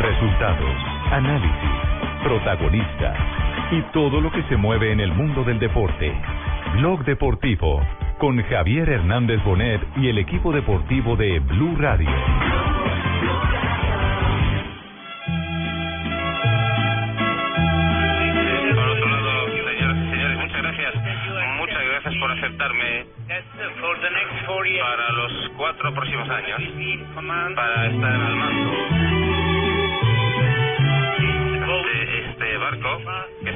Resultados, análisis, protagonistas y todo lo que se mueve en el mundo del deporte. Blog Deportivo con Javier Hernández Bonet y el equipo deportivo de Blue Radio. Por otro lado, señores, muchas gracias. Muchas gracias por aceptarme para los cuatro próximos años, para estar al mando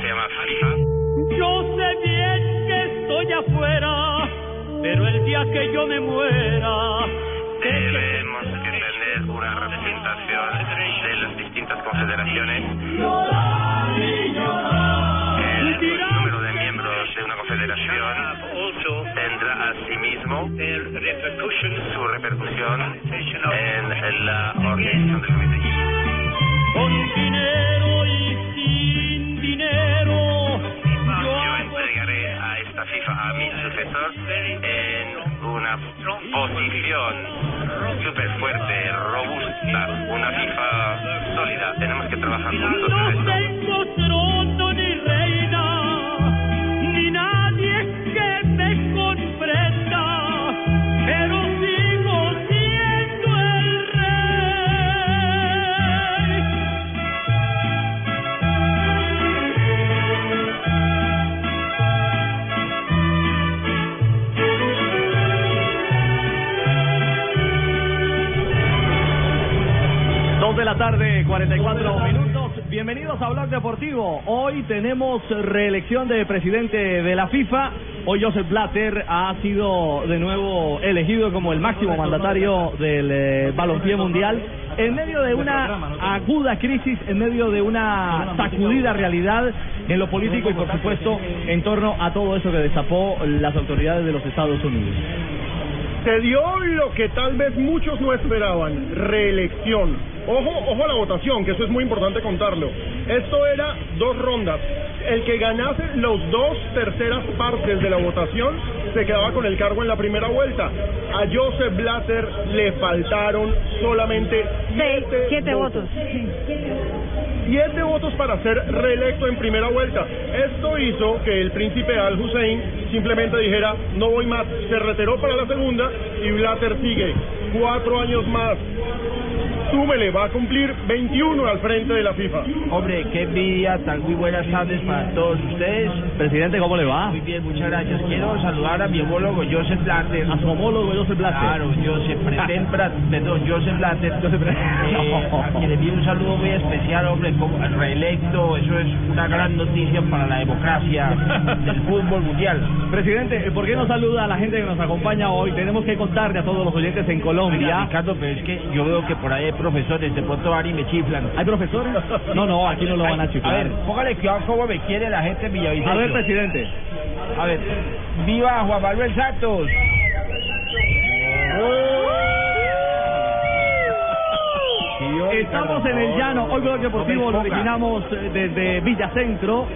se llama FIFA. Yo sé bien que estoy afuera, pero el día que yo me muera, Debemos que tener una representación de las distintas confederaciones. El número de miembros de una confederación tendrá asimismo su repercusión en la organización del comité. con dinero y FIFA, a mi sucesor, en una posición súper fuerte, robusta, una FIFA sólida. Tenemos que trabajar juntos en esto. De la tarde, 44 minutos. Bienvenidos a Blog Deportivo. Hoy tenemos reelección de presidente de la FIFA. Hoy Joseph Blatter ha sido de nuevo elegido como el máximo mandatario del eh, balompié mundial en medio de una aguda crisis, en medio de una sacudida realidad en lo político y por supuesto en torno a todo eso que destapó las autoridades de los Estados Unidos. Se dio lo que tal vez muchos no esperaban, reelección. Ojo, ojo a la votación, que eso es muy importante contarlo. Esto era dos rondas. El que ganase los dos terceras partes de la votación se quedaba con el cargo en la primera vuelta. A Joseph Blatter le faltaron solamente siete, siete votos. Siete votos para ser reelecto en primera vuelta. Esto hizo que el príncipe Al Hussein simplemente dijera, no voy más, se retiró para la segunda y Blatter sigue cuatro años más. Súmele, va a cumplir 21 al frente de la FIFA. Hombre, qué envidia, tan muy buenas tardes para todos ustedes. Presidente, ¿cómo le va? Muy bien, muchas gracias. Quiero saludar a mi homólogo Joseph Blatter. A su homólogo Joseph Blatter. Claro, Joseph perdón, Joseph Blatter. Eh, a quien le envío un saludo muy especial, hombre, como reelecto. Eso es una gran noticia para la democracia del fútbol mundial. Presidente, ¿por qué no saluda a la gente que nos acompaña hoy? Tenemos que contarle a todos los oyentes en Colombia. Ricardo, pero es que yo veo que por ahí hay profesores, de pronto van y me chiflan. ¿Hay profesores? No, no, aquí no lo van a A chiflar. ver, póngale cuidado cómo me quiere la gente en Villavicencio. A ver, presidente. A ver, viva Juan Manuel Santos. Estamos en el llano. Hoy Blog Deportivo lo originamos eh, desde Villacentro,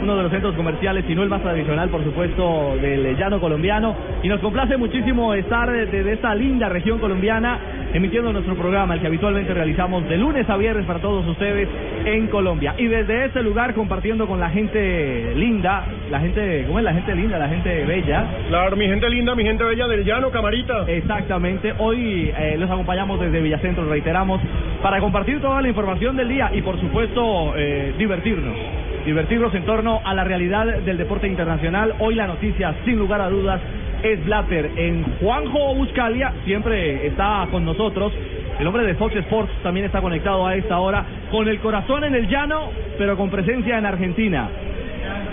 uno de los centros comerciales, si no el más tradicional, por supuesto, del llano colombiano. Y nos complace muchísimo estar desde esta linda región colombiana emitiendo nuestro programa, el que habitualmente realizamos de lunes a viernes para todos ustedes en Colombia. Y desde este lugar compartiendo con la gente linda, la gente, ¿cómo es la gente linda? La gente bella. Claro, mi gente linda, mi gente bella del llano, camarita. Exactamente. Hoy eh, los acompañamos desde Villacentro, reiteramos, para compartir toda la información del día y, por supuesto, eh, divertirnos. Divertirnos en torno a la realidad del deporte internacional. Hoy la noticia, sin lugar a dudas, es Blatter. En Juanjo Buscalia siempre está con nosotros. El hombre de Fox Sports también está conectado a esta hora, con el corazón en el llano, pero con presencia en Argentina.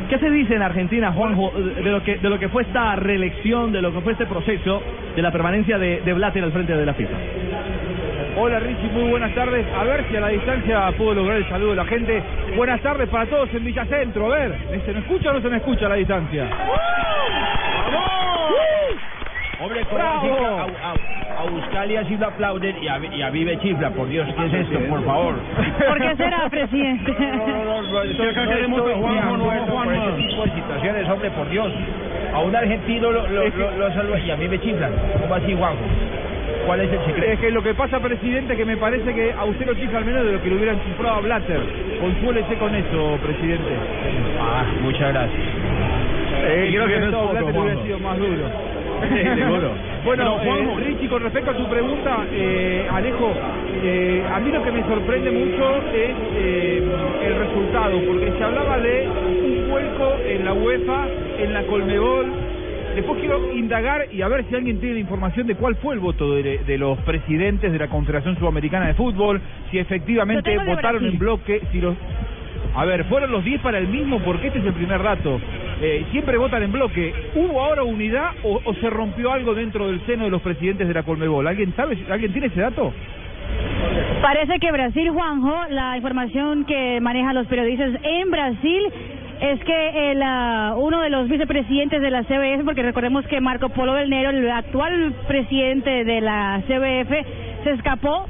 ¿Qué se dice en Argentina, Juanjo, de lo que de lo que fue esta reelección, de lo que fue este proceso de la permanencia de, de Blatter al frente de la FIFA? Hola Richie, muy buenas tardes. A ver si a la distancia puedo lograr el saludo de la gente. Buenas tardes para todos en Villacentro. A ver, ¿se me escucha o no se me escucha a la distancia? Hombre, ¿cómo así que a, a, a Buscalia sí lo aplauden y a, y a Vive chifla? Por Dios, ¿qué es esto? Por favor. ¿Por qué será, presidente? Juanjo, no a Por Juanjo. ese tipo de situaciones, hombre, por Dios. A un argentino lo, lo, lo, lo saludan y a mí me chiflan. ¿Cómo así, Juanjo? ¿Cuál es el secreto? Es que lo que pasa, presidente, que me parece que a usted lo chifla al menos de lo que le hubieran chiflado a Blatter. Consuélese con eso, presidente. Ah, muchas gracias. Eh, creo que no es todo, poco, Blatter hubiera sido más duro. Seguro. Bueno, eh, Richie, con respecto a tu pregunta, eh, Alejo, eh, a mí lo que me sorprende mucho es eh, el resultado, porque se hablaba de un vuelco en la UEFA, en la Colmebol. Después quiero indagar y a ver si alguien tiene información de cuál fue el voto de, de los presidentes de la Confederación Sudamericana de Fútbol, si efectivamente votaron en bloque, si los... A ver, ¿fueron los 10 para el mismo? Porque este es el primer dato. Eh, siempre votan en bloque. ¿Hubo ahora unidad o, o se rompió algo dentro del seno de los presidentes de la Colmebol? ¿Alguien sabe? ¿Alguien tiene ese dato? Parece que Brasil, Juanjo, la información que manejan los periodistas en Brasil es que el, ah, uno de los vicepresidentes de la CBF, porque recordemos que Marco Polo Belnero, el actual presidente de la CBF, se escapó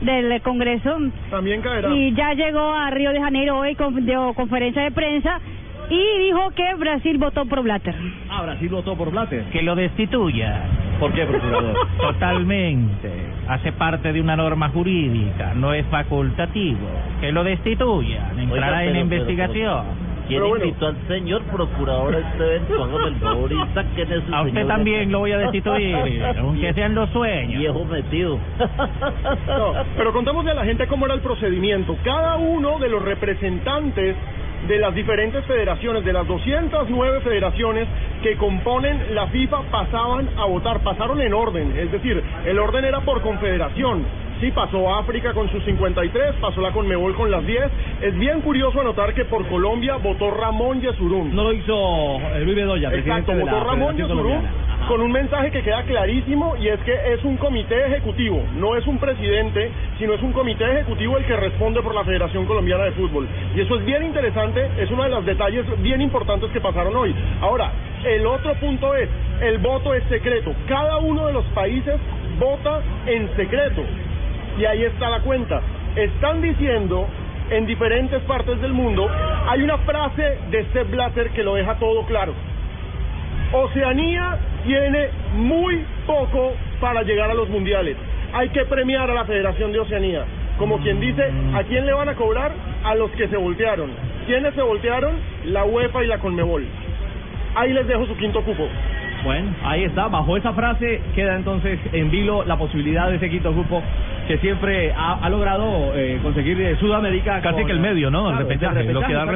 del Congreso También caerá. y ya llegó a Río de Janeiro hoy con dio conferencia de prensa y dijo que Brasil votó por Blatter. Ah, Brasil votó por Blatter. Que lo destituya. ¿Por qué, procurador? Totalmente. Hace parte de una norma jurídica, no es facultativo. Que lo destituya. Entrará en pero- investigación. ¿Quién Pero bueno. invitó al señor procurador a este evento? Hágame el favor y saquen ese A usted también lo voy a destituir, aunque sean los sueños. Viejo metido. No, pero contémosle a la gente cómo era el procedimiento. Cada uno de los representantes de las diferentes federaciones, de las 209 federaciones que componen la FIFA, pasaban a votar, pasaron en orden, es decir, el orden era por confederación. Sí, pasó África con sus 53, pasó la Conmebol con las 10. Es bien curioso anotar que por Colombia votó Ramón Yesurún. No lo hizo eh, Luis Bedoya, Exacto, de la votó Ramón Yesurún con un mensaje que queda clarísimo y es que es un comité ejecutivo, no es un presidente, sino es un comité ejecutivo el que responde por la Federación Colombiana de Fútbol. Y eso es bien interesante, es uno de los detalles bien importantes que pasaron hoy. Ahora, el otro punto es, el voto es secreto. Cada uno de los países vota en secreto. Y ahí está la cuenta. Están diciendo en diferentes partes del mundo, hay una frase de Sepp Blatter que lo deja todo claro. Oceanía tiene muy poco para llegar a los mundiales. Hay que premiar a la Federación de Oceanía. Como quien dice, ¿a quién le van a cobrar? A los que se voltearon. ¿Quiénes se voltearon? La UEFA y la Conmebol. Ahí les dejo su quinto cupo. Bueno, ahí está. Bajo esa frase queda entonces en vilo la posibilidad de ese quinto grupo que siempre ha, ha logrado eh, conseguir de Sudamérica. Casi con- que el medio, ¿no? El Claro, del lo que da el.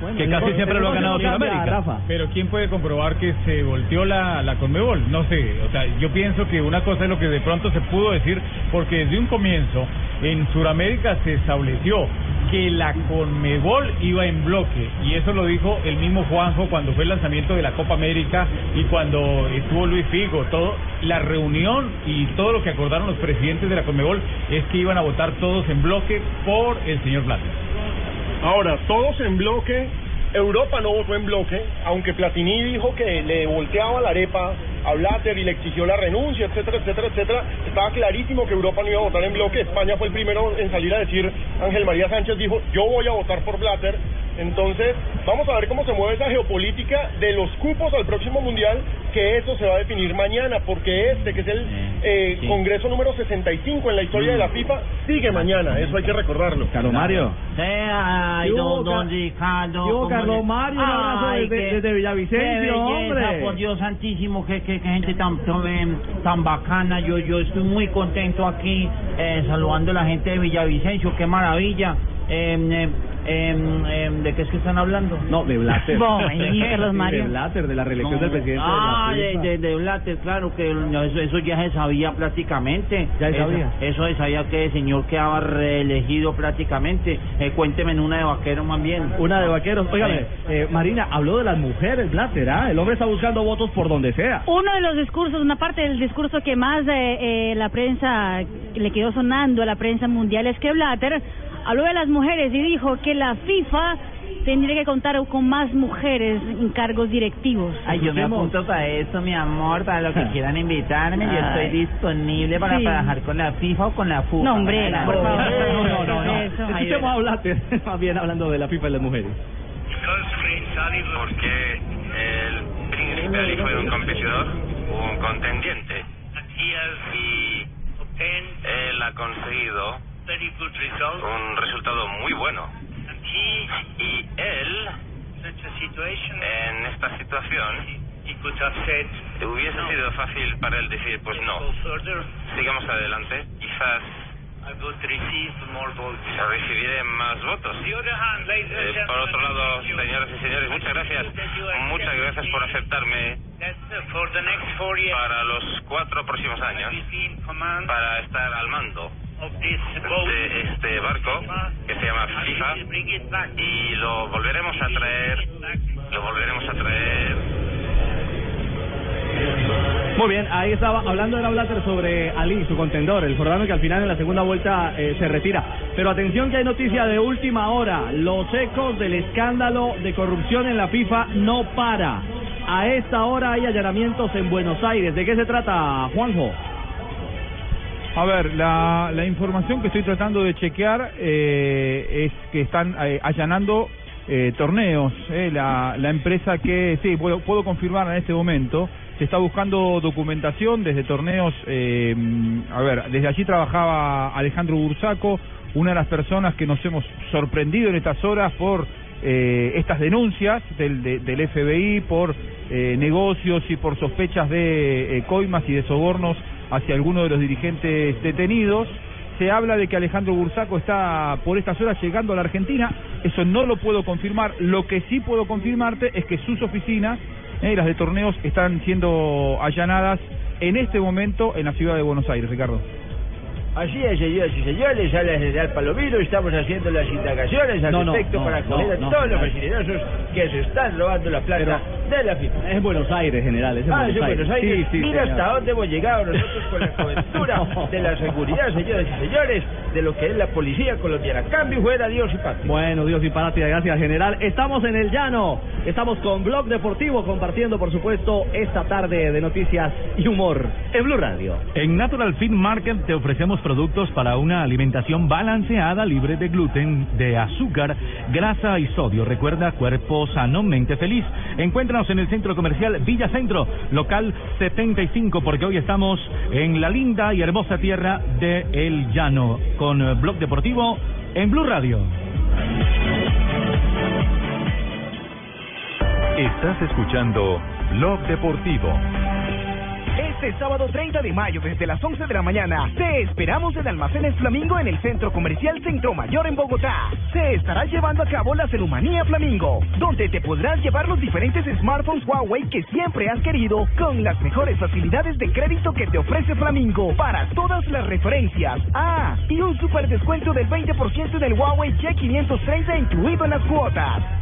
Bueno, Que el casi siempre el lo ha ganado Sudamérica. Rafa. Pero ¿quién puede comprobar que se volteó la, la Conmebol? No sé, o sea, yo pienso que una cosa es lo que de pronto se pudo decir, porque desde un comienzo en Sudamérica se estableció que la Conmebol iba en bloque, y eso lo dijo el mismo Juanjo cuando fue el lanzamiento de la Copa América y cuando estuvo Luis Figo, todo, la reunión y todo lo que acordaron los presidentes de la Conmebol es que iban a votar todos en bloque por el señor Blatter. Ahora, todos en bloque. Europa no votó en bloque, aunque Platini dijo que le volteaba la arepa a Blatter y le exigió la renuncia, etcétera, etcétera, etcétera. Estaba clarísimo que Europa no iba a votar en bloque. España fue el primero en salir a decir, Ángel María Sánchez dijo, yo voy a votar por Blatter. Entonces, vamos a ver cómo se mueve esa geopolítica de los cupos al próximo Mundial, que eso se va a definir mañana, porque este, que es el eh, sí. Congreso número 65 en la historia de la FIFA, sigue mañana, eso hay que recordarlo. Carlos Mario. Sí, ay, ¿Qué hubo, don, don Ca- Ricardo. ¿cómo Carlos Mario? Un abrazo Ay, desde- desde Villavicencio, hombre. por Dios santísimo, qué, qué, qué gente tan, tan, em, tan bacana. Yo, yo estoy muy contento aquí, eh, saludando a la gente de Villavicencio, qué maravilla. Em, em, ¿De qué es que están hablando? No, de Blatter. Carlos Mario. De Blatter, de la reelección No. del presidente ah, de la de, de, de Blatter, claro, que no, eso, eso ya se sabía prácticamente. Ya se sabía. Eso, se sabía que el señor quedaba reelegido prácticamente. Eh, cuénteme en una de vaquero más bien. Una de vaqueros. Óigame, eh, Marina, habló de las mujeres, Blatter, ¿ah? El hombre está buscando votos por donde sea. Uno de los discursos, una parte del discurso que más eh, eh, la prensa le quedó sonando a la prensa mundial es que Blatter habló de las mujeres y dijo que la FIFA tendría que contar con más mujeres en cargos directivos. Ay, yo me apunto para eso, mi amor, para lo que quieran invitarme. Yo Ay. estoy disponible para Sí. trabajar con la FIFA o con la FUFA. No, hombre, Para- por favor. No, no, no, no. Eso. Ay, Escuchemos a más bien hablando de la FIFA y las mujeres. porque el príncipe Ali fue un competidor, un contendiente. Y Él ha conseguido un resultado muy bueno. Y él, en esta situación, hubiese sido fácil para él decir, pues no, sigamos adelante, quizás recibiré más votos. Eh, por otro lado, señoras y señores, muchas gracias. Muchas gracias por aceptarme para los cuatro próximos años, para estar al mando de este barco que se llama FIFA y lo volveremos a traer, lo volveremos a traer Muy bien, ahí estaba hablando de la Blatter sobre Ali, su contendor, el jordano que al final en la segunda vuelta eh, se retira. Pero atención que hay noticia de última hora. Los ecos del escándalo de corrupción en la FIFA no para. A esta hora hay allanamientos en Buenos Aires. ¿De qué se trata, Juanjo? A ver, la, la información que estoy tratando de chequear eh, es que están eh, allanando eh, torneos. eh, la, la empresa que, sí, puedo, puedo confirmar en este momento, se está buscando documentación desde torneos. eh, a ver, desde allí trabajaba Alejandro Bursaco, una de las personas que nos hemos sorprendido en estas horas por eh, estas denuncias del, de- del FBI por eh, negocios y por sospechas de coimas y de sobornos hacia algunos de los dirigentes detenidos. Se habla de que Alejandro Bursaco está por estas horas llegando a la Argentina. Eso no lo puedo confirmar. Lo que sí puedo confirmarte es que sus oficinas, eh, las de torneos, están siendo allanadas en este momento en la ciudad de Buenos Aires, Ricardo. Así es, señoras y señores, habla el general Palomino, estamos haciendo las indagaciones al No, respecto no, para no, coger a no, todos los brasileños que se están robando la plata de la FIFA. Es Buenos Aires, general. Es Ah, Buenos, es en Buenos Aires. Sí, sí, Mira señor. hasta dónde hemos llegado nosotros con la cobertura de la seguridad, señoras y señores, de lo que es la policía colombiana. Cambio y fuera, Dios y patria. Bueno, Dios y patria, gracias general. Estamos en el llano, estamos con Blog Deportivo compartiendo, por supuesto, esta tarde de noticias y humor en Blue Radio. En Natural Fit Market te ofrecemos productos para una alimentación balanceada, libre de gluten, de azúcar, grasa y sodio. Recuerda, cuerpo sano, mente feliz. Encuéntranos en el centro comercial Villa Centro, local 75, porque hoy estamos en la linda y hermosa tierra de El Llano, con Blog Deportivo en Blue Radio. Estás escuchando Blog Deportivo. Este sábado 30 de mayo desde las 11 de la mañana te esperamos en Almacenes Flamingo en el Centro Comercial Centro Mayor en Bogotá. Se estará llevando a cabo la Celumanía Flamingo, donde te podrás llevar los diferentes smartphones Huawei que siempre has querido con las mejores facilidades de crédito que te ofrece Flamingo para todas las referencias. Ah, y un super descuento del 20% del Huawei Y530 incluido en las cuotas.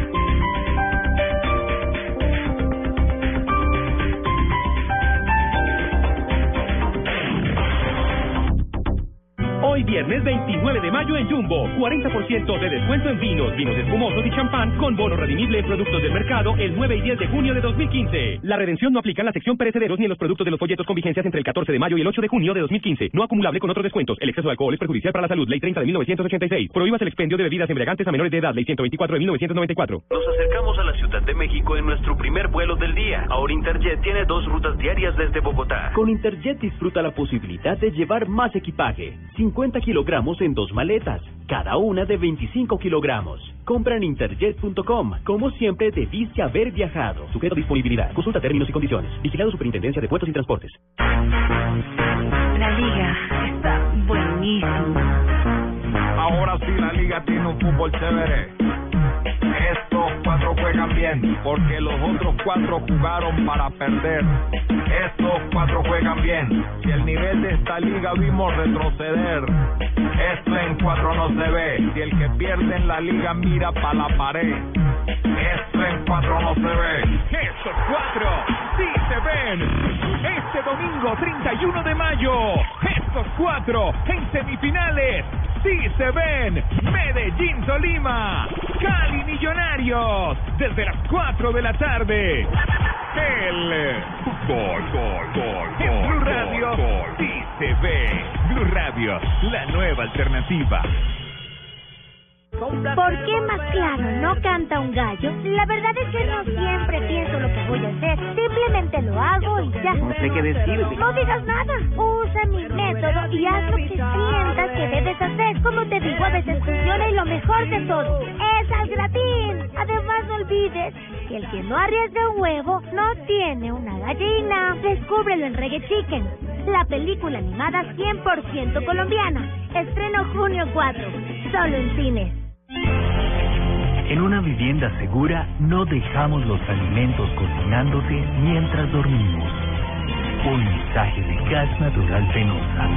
Hoy viernes 29 de mayo en Jumbo, 40% de descuento en vinos, vinos espumosos y champán con bono redimible en productos del mercado el 9 y 10 de junio de 2015. La redención no aplica en la sección perecederos ni en los productos de los folletos con vigencias entre el 14 de mayo y el 8 de junio de 2015. No acumulable con otros descuentos. El exceso de alcohol es perjudicial para la salud. Ley 30 de 1986. Prohíbas el expendio de bebidas embriagantes a menores de edad. Ley 124 de 1994. Nos acercamos a la Ciudad de México en nuestro primer vuelo del día. Ahora Interjet tiene dos rutas diarias desde Bogotá. Con Interjet disfruta la posibilidad de llevar más equipaje. 50 kilogramos en dos maletas, cada una de 25 kilogramos. Compra en interjet.com. Como siempre, debiste haber viajado. Sujeto a disponibilidad. Consulta términos y condiciones. Vigilado Superintendencia de Puertos y Transportes. La liga está buenísima. Ahora sí la liga tiene un fútbol chévere. Estos cuatro juegan bien, porque los otros cuatro jugaron para perder. Estos cuatro juegan bien, si el nivel de esta liga vimos retroceder. Esto en cuatro no se ve, si el que pierde en la liga mira para la pared. Esto en cuatro no se ve. Estos cuatro sí se ven. Este domingo 31 de mayo, estos cuatro en semifinales sí se ven. Medellín Tolima, Cali Millonarios, desde las 4 de la tarde. El fútbol, gol, gol, en Blue Radio sí se ve. Blue Radio, la nueva alternativa. ¿Por qué más claro no canta un gallo? La verdad es que no siempre pienso lo que voy a hacer. Simplemente lo hago y ya. No sé qué decirte. No digas nada. Usa mi método y haz lo que sientas que debes hacer. Como te digo, a veces funciona y lo mejor de todo es al gratín. Además, no olvides que el que no arriesga un huevo no tiene una gallina. Descúbrelo en Reggae Chicken, la película animada 100% colombiana. Estreno junio 4, solo en cines. En una vivienda segura no dejamos los alimentos cocinándose mientras dormimos. Un mensaje de gas natural fenosa.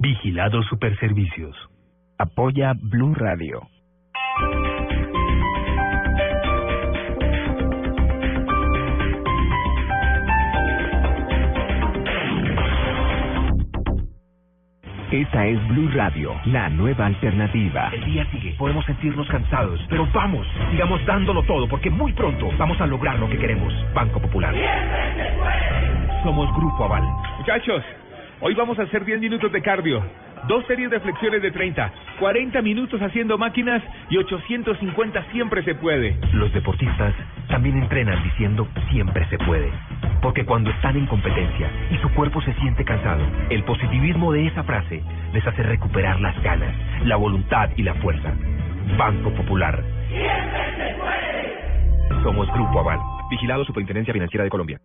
Vigilado Superservicios. Apoya Blue Radio. Esta es Blue Radio, la nueva alternativa. El día sigue, podemos sentirnos cansados, pero vamos, sigamos dándolo todo porque muy pronto vamos a lograr lo que queremos. Banco Popular. Somos Grupo Aval. Muchachos, hoy vamos a hacer 10 minutos de cardio. Dos series de flexiones de 30, 40 minutos haciendo máquinas y 850 siempre se puede. Los deportistas también entrenan diciendo siempre se puede. Porque cuando están en competencia y su cuerpo se siente cansado, el positivismo de esa frase les hace recuperar las ganas, la voluntad y la fuerza. Banco Popular. Somos Grupo Aval. Vigilado Superintendencia Financiera de Colombia.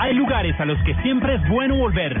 Hay lugares a los que siempre es bueno volver.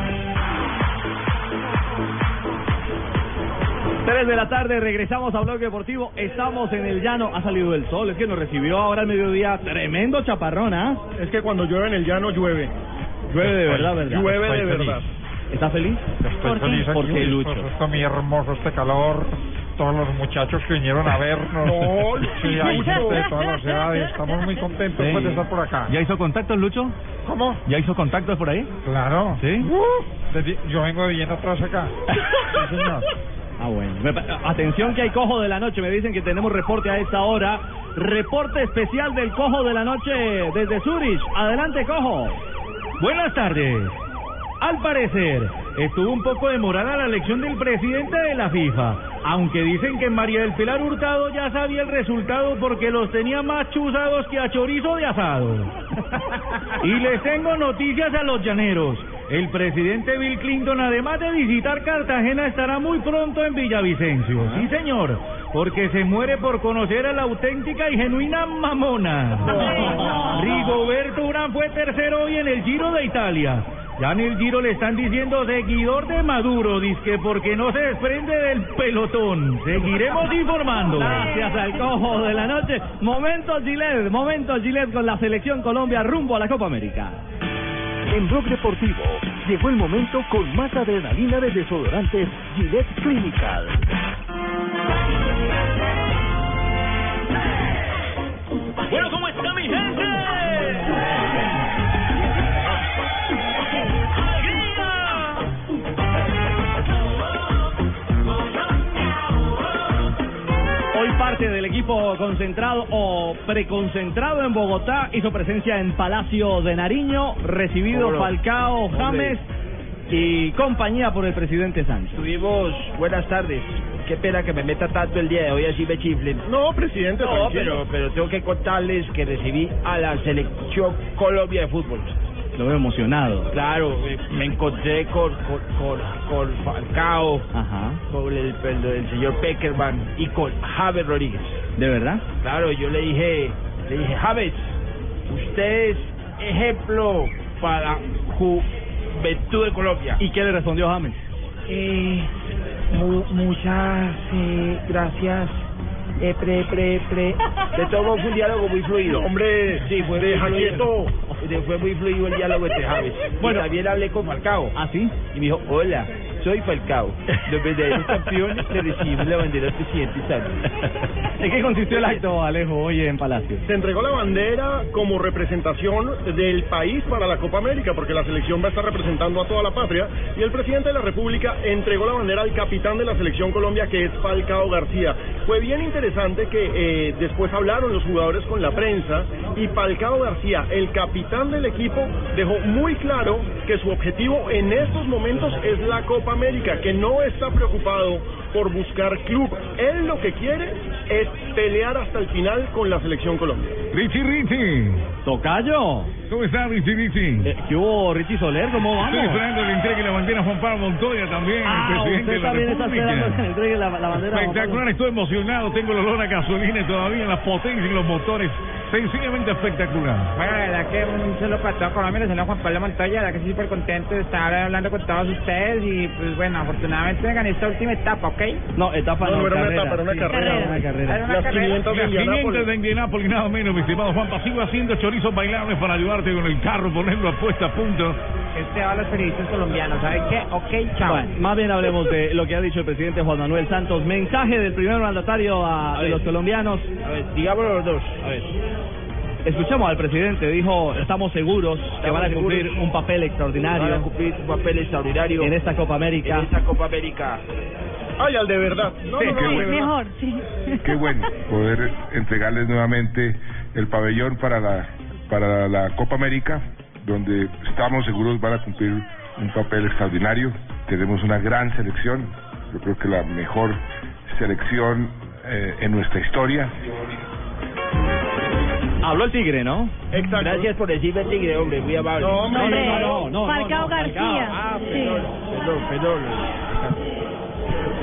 3 de la tarde, regresamos a Blog Deportivo. Estamos en el llano. Ha salido el sol. Es que nos recibió ahora al mediodía tremendo chaparrón, ¿ah? Es que cuando llueve en el llano llueve. Llueve de verdad, ¿verdad? Llueve de verdad. ¿Está feliz? Estoy feliz aquí, ¿Por qué, Lucho? está muy hermoso este calor. Todos los muchachos que vinieron a vernos. No, sí, hay gente de todas las edades. Estamos muy contentos Sí. pues, de estar por acá. ¿Ya hizo contactos, Lucho? ¿Cómo? ¿Ya hizo contactos por ahí? Claro. ¿Sí? Yo vengo de bien atrás acá. Sí, señor. Ah, bueno. Atención que hay cojo de la noche. Me dicen que tenemos reporte a esta hora. Reporte especial del cojo de la noche desde Zurich. Adelante, cojo. Buenas tardes. Al parecer, estuvo un poco demorada la elección del presidente de la FIFA, aunque dicen que María del Pilar Hurtado ya sabía el resultado porque los tenía más chuzados que a chorizo de asado. Y les tengo noticias a los llaneros. El presidente Bill Clinton, además de visitar Cartagena, estará muy pronto en Villavicencio. Sí, señor, porque se muere por conocer a la auténtica y genuina mamona. Rigoberto Urán fue tercero hoy en el Giro de Italia. Ya en el Giro le están diciendo seguidor de Maduro, que porque no se desprende del pelotón. Seguiremos informando. Gracias al cojo de la noche. Momento Gillette, momento Gillette con la selección Colombia rumbo a la Copa América. En Blog Deportivo llegó el momento con más adrenalina de desodorantes Gillette Clinical. Parte del equipo concentrado o preconcentrado en Bogotá hizo presencia en Palacio de Nariño, recibido Hola. Falcao, Hombre. James y compañía por el presidente Sánchez. Tuvimos buenas tardes. Qué pena que me meta tanto el día de hoy, así me chiflen. No, presidente, No, tranquilo. pero, pero tengo que contarles que recibí a la selección Colombia de fútbol. Lo veo emocionado. Claro, eh, me encontré con, con, con, con Falcao, con el, el, el señor Peckerman y con Javes Rodríguez. ¿De verdad? Claro, yo le dije, le dije, Javes, usted es ejemplo para juventud de Colombia. ¿Y qué le respondió James? Eh, mu- muchas eh, gracias. Eh, pre, pre, pre. De todo fue un diálogo muy fluido. Hombre, sí, fue fluido. quieto. Fue muy fluido el diálogo entre Javes. Bueno, también hablé con Falcao. ¿Ah, sí? Y me dijo, hola, soy Falcao. Los verdaderos campeones le recibimos la bandera al presidente Sánchez. ¿En qué consistió el acto, Alejo, hoy en Palacio? Se entregó la bandera como representación del país para la Copa América, porque la selección va a estar representando a toda la patria, y el presidente de la República entregó la bandera al capitán de la selección Colombia, que es Falcao García. Fue bien interesante que eh, después hablaron los jugadores con la prensa, y Falcao García, el capitán del equipo, dejó muy claro que su objetivo en estos momentos es la Copa América, que no está preocupado por buscar club. Él lo que quiere es pelear hasta el final con la selección Colombia. Richie Richie. Tocayo. ¿Cómo está Richie Richie? Eh, ¿Qué hubo, Richie Soler? ¿Cómo vamos? Estoy esperando que le entregue la bandera a Juan Pablo Montoya también, Ah, el presidente usted de la también está República. esperando que entregue la, la bandera. Juan Espectacular, estoy emocionado, tengo el olor a gasolina todavía, la potencia en los motores, sencillamente espectacular. Bueno, la verdad que un saludo para todo Colombia, le Juan Pablo Montoya, la verdad que estoy súper contento de estar hablando con todos ustedes y pues bueno, afortunadamente gané esta última etapa, ¿ok? No, etapa No, no, no era una carrera. etapa, era una Sí, carrera. Una carrera. Era una Las carrera. 500 de Las 500 Indianápolis. de Indianápolis, nada menos, mi estimado Juanpa. Sigo haciendo chorizos bailables para con el carro, ponerlo a puesta a punto. Este va a los periodistas colombianos, ¿saben qué? Ok, chao. Bueno, más bien hablemos de lo que ha dicho el presidente Juan Manuel Santos. Mensaje del primer mandatario a, los colombianos. A ver, digámoslo los dos. A ver. Escuchamos al presidente, dijo, estamos seguros que van a cumplir seguros. un papel extraordinario Van a cumplir un papel extraordinario en esta Copa América. en esta Copa América. Ay, al de verdad. No, Sí, no, no, qué de bueno. Mejor, sí. Qué bueno poder entregarles nuevamente el pabellón para la para la Copa América, donde estamos seguros van a cumplir un papel extraordinario. Tenemos una gran selección, yo creo que la mejor selección eh, en nuestra historia. Habló el Tigre, ¿no? Exacto. Gracias por decirme tigre, hombre, muy amable. No, hombre, no, no, no. Falcao García. Ah, Sí. perdón, perdón, perdón.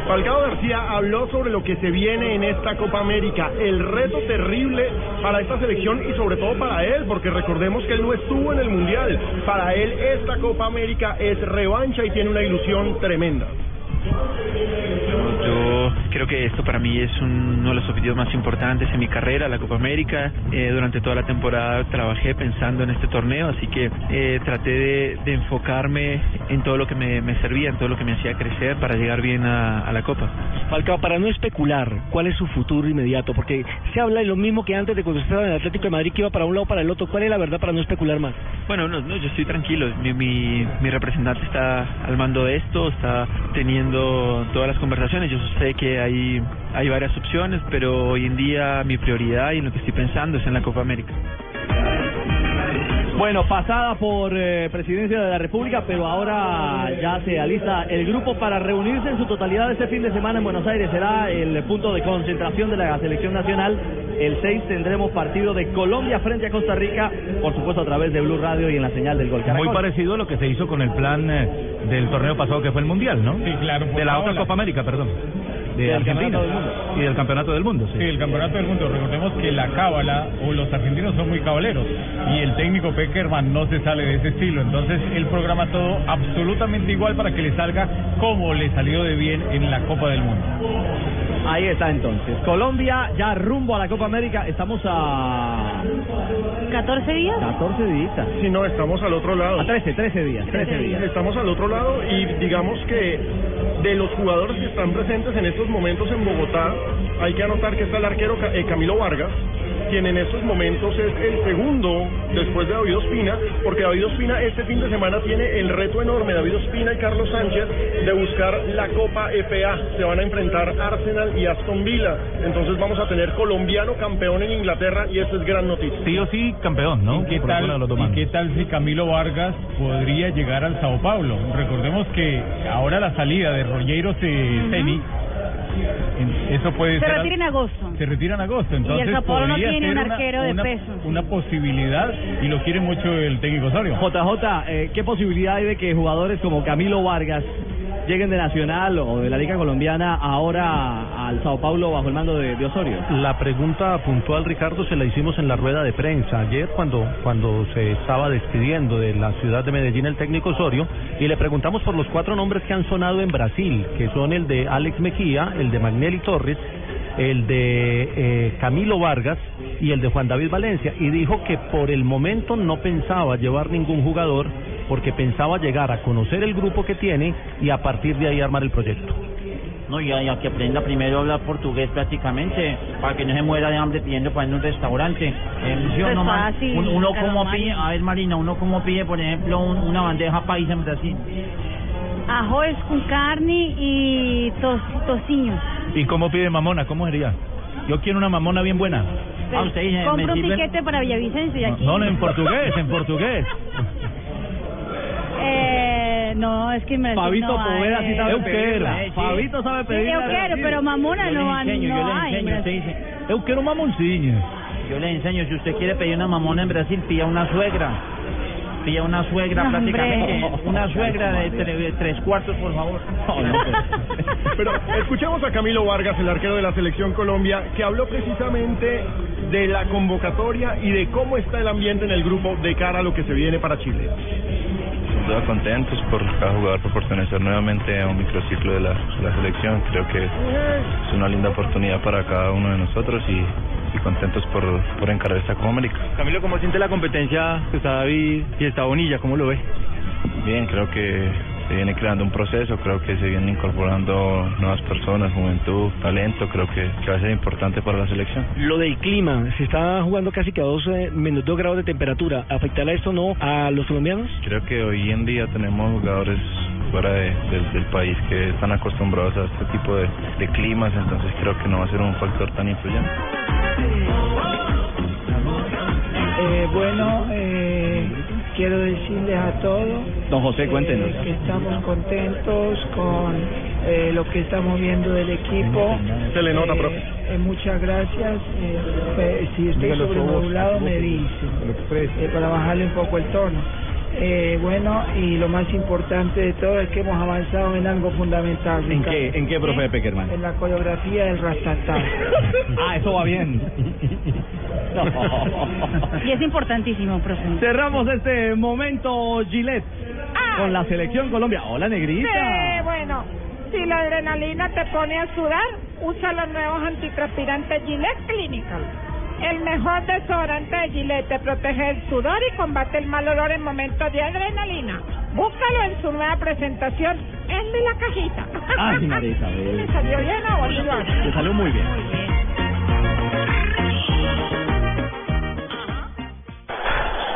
Falcao García habló sobre lo que se viene en esta Copa América, el reto terrible para esta selección y sobre todo para él, porque recordemos que él no estuvo en el Mundial. Para él esta Copa América es revancha y tiene una ilusión tremenda. Yo creo que esto para mí es un- uno de los objetivos más importantes en mi carrera, la Copa América. Eh, durante toda la temporada trabajé pensando en este torneo, así que eh, traté de, de enfocarme en todo lo que me, me servía, en todo lo que me hacía crecer para llegar bien a, a la Copa. Falcao, para no especular, ¿cuál es su futuro inmediato? Porque se habla de lo mismo que antes de cuando estaba en el Atlético de Madrid, que iba para un lado o para el otro. ¿Cuál es la verdad para no especular más? Bueno, no, no, yo estoy tranquilo. Mi, mi, mi representante está al mando de esto, está teniendo todas las conversaciones. Yo sé que hay, hay varias opciones, pero hoy en día mi prioridad y en lo que estoy pensando es en la Copa América. Bueno, pasada por eh, Presidencia de la República, pero ahora ya se alista el grupo para reunirse en su totalidad este fin de semana en Buenos Aires. Será el punto de concentración de la selección nacional. El 6 tendremos partido de Colombia frente a Costa Rica, por supuesto a través de Blue Radio y en la señal del Gol Caracol. Muy parecido a lo que se hizo con el plan eh, del torneo pasado que fue el Mundial, ¿no? Sí, claro, De la otra. Copa América, perdón. De Del Argentina. Del Mundo. Y del Campeonato del Mundo, sí. Sí, el campeonato del mundo. Recordemos que la cábala o los argentinos son muy cabaleros y el técnico Peckerman no se sale de ese estilo. Entonces él programa todo absolutamente igual para que le salga como le salió de bien en la Copa del Mundo. Ahí está entonces. Colombia ya rumbo a la Copa América. Estamos a 14 días. 14 días. Si no, estamos al otro lado. A 13, 13 días. 13 días. Estamos al otro lado y digamos que de los jugadores que están presentes en estos momentos en Bogotá, hay que anotar que está el arquero eh, Camilo Vargas, quien en estos momentos es el segundo después de David Ospina, porque David Ospina este fin de semana tiene el reto enorme, David Ospina y Carlos Sánchez, de buscar la Copa FA. Se van a enfrentar Arsenal y Aston Villa. Entonces vamos a tener colombiano campeón en Inglaterra y eso es gran noticia. Sí o sí, campeón, ¿no? ¿Y qué, Por tal, ¿Y qué tal si Camilo Vargas podría llegar al Sao Paulo? Recordemos que ahora la salida de Rollero Ceni, en- eso puede Se ser... retira en agosto. Se retira en agosto, entonces el Sao Paulo no podría tiene un una- arquero de una, peso. Una posibilidad y lo quiere mucho el técnico Osorio. JJ, eh, ¿qué posibilidad hay de que jugadores como Camilo Vargas lleguen de Nacional o de la Liga Colombiana ahora al Sao Paulo bajo el mando de, Osorio? La pregunta puntual, Ricardo, se la hicimos en la rueda de prensa ayer cuando, cuando se estaba despidiendo de la ciudad de Medellín el técnico Osorio y le preguntamos por los cuatro nombres que han sonado en Brasil, que son el de Alex Mejía, el de Magnelli Torres, el de eh, Camilo Vargas y el de Juan David Valencia y dijo que por el momento no pensaba llevar ningún jugador porque pensaba llegar a conocer el grupo que tiene y a partir de ahí armar el proyecto. No, ya, ya que aprenda primero a hablar portugués prácticamente, para que no se muera de hambre pidiendo para ir a un restaurante. Eh, ¿sí o Eso es no, man? fácil, Un- uno como pide, a ver Marina, uno como pide, por ejemplo, un- una bandeja paisa en Brasil. Arroz con carne y tos. ¿Y cómo pide mamona? ¿Cómo sería? Yo quiero una mamona bien buena. Ah, usted dice, Compra me un tiquete para Villavicencio y aquí. No, no, en portugués, en portugués. Eh, no, es que Brasil Fabito no hay. Poveda sí sabe pedirla. Fabito sabe pedirla. yo quiero, pero mamona Yo le no, enseño, no yo le hay. en enseño, usted Brasil. dice, Eu quero mamoncilha. yo le enseño, si usted quiere pedir una mamona en Brasil, pida una suegra. Pida una suegra No, hombre. prácticamente, una suegra de, tre- de tres cuartos, por favor. Pero escuchemos a Camilo Vargas, el arquero de la selección Colombia, que habló precisamente de la convocatoria y de cómo está el ambiente en el grupo de cara a lo que se viene para Chile. Duda contentos por cada jugador por pertenecer nuevamente a un microciclo de la, de la selección. Creo que es una linda oportunidad para cada uno de nosotros y, y contentos por, por encarar esta Copa América. Camilo, ¿cómo siente la competencia que está David y está Bonilla? ¿Cómo lo ve? Bien, creo que se viene creando un proceso, creo que se vienen incorporando nuevas personas, juventud, talento, creo que, que va a ser importante para la selección. Lo del clima, se está jugando casi que a dos, eh, menos 2 grados de temperatura. ¿Afectará esto no a los colombianos? Creo que hoy en día tenemos jugadores fuera de- del- del país que están acostumbrados a este tipo de, de climas, entonces creo que no va a ser un factor tan influyente. Eh, bueno, eh, quiero decirles a todos Don José, cuéntenos. eh, que estamos contentos con eh, lo que estamos viendo del equipo. Se le nota, Eh, profe. eh, muchas gracias. Eh, eh, si estoy su me dicen eh, para bajarle un poco el tono. Eh, bueno, y lo más importante de todo es que hemos avanzado en algo fundamental. ¿En Ricardo. qué, en qué, profe Peckerman? En la coreografía del rastatá. Ah, eso va bien. Y es importantísimo, profe. Cerramos este momento, Gillette, con la selección Colombia. Hola, negrita. Sí, bueno, si la adrenalina te pone a sudar, usa los nuevos antitranspirantes Gillette Clinical. El mejor desodorante de Gillette te protege el sudor y combate el mal olor en momentos de adrenalina. Búscalo en su nueva presentación, el de la cajita. Ay, María Isabel. ¿Me salió bien a Bolívar? Te salió muy bien.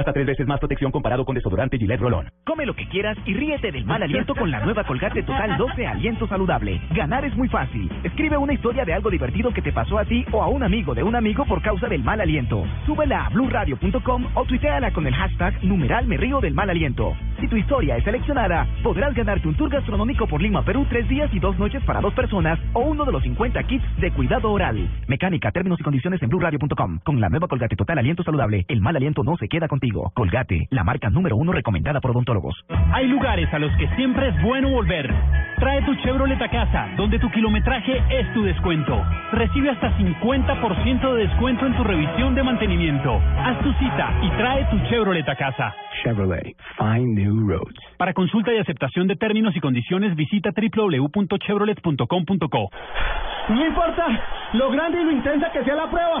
Hasta tres veces más protección comparado con desodorante Gillette Rolón. Come lo que quieras y ríete del mal aliento con la nueva Colgate Total 12 Aliento Saludable. Ganar es muy fácil. Escribe una historia de algo divertido que te pasó a ti o a un amigo de un amigo por causa del mal aliento. Súbela a blueradio.com o tuiteala con el hashtag numeral del mal aliento. Si tu historia es seleccionada, podrás ganarte un tour gastronómico por Lima, Perú, tres días y dos noches para dos personas o uno de los 50 kits de cuidado oral. Mecánica, términos y condiciones en BlueRadio.com. Con la nueva Colgate Total Aliento Saludable, el mal aliento no se queda contigo. Colgate, la marca número uno recomendada por odontólogos. Hay lugares a los que siempre es bueno volver. Trae tu Chevrolet a casa, donde tu kilometraje es tu descuento. Recibe hasta 50% de descuento en tu revisión de mantenimiento. Haz tu cita y trae tu Chevrolet a casa. Chevrolet, find new roads. Para consulta y aceptación de términos y condiciones, visita www.chevrolet.com.co. No importa lo grande y lo intensa que sea la prueba.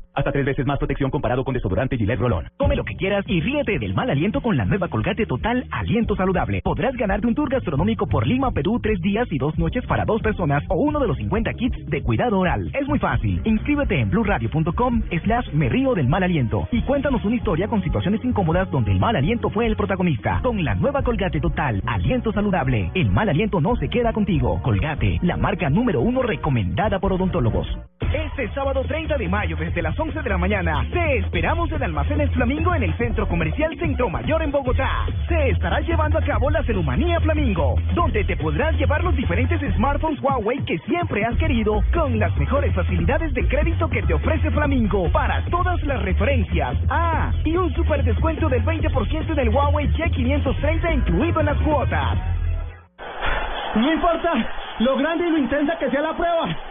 Hasta tres veces más protección comparado con desodorante Gillette Rolón. Come lo que quieras y ríete del mal aliento con la nueva Colgate Total Aliento Saludable. Podrás ganarte un tour gastronómico por Lima, Perú, tres días y dos noches para dos personas o uno de los 50 kits de cuidado oral. Es muy fácil. Inscríbete en blueradio.com slash me río del mal aliento y cuéntanos una historia con situaciones incómodas donde el mal aliento fue el protagonista. Con la nueva Colgate Total Aliento Saludable, el mal aliento no se queda contigo. Colgate, la marca número uno recomendada por odontólogos. Este sábado 30 de mayo desde las 11 de la mañana te esperamos en Almacenes Flamingo en el Centro Comercial Centro Mayor en Bogotá. Se estará llevando a cabo la Celumanía Flamingo, donde te podrás llevar los diferentes smartphones Huawei que siempre has querido con las mejores facilidades de crédito que te ofrece Flamingo para todas las referencias. Ah, y un super descuento del 20% en el Huawei Y530 incluido en las cuotas. No importa lo grande y lo intensa que sea la prueba.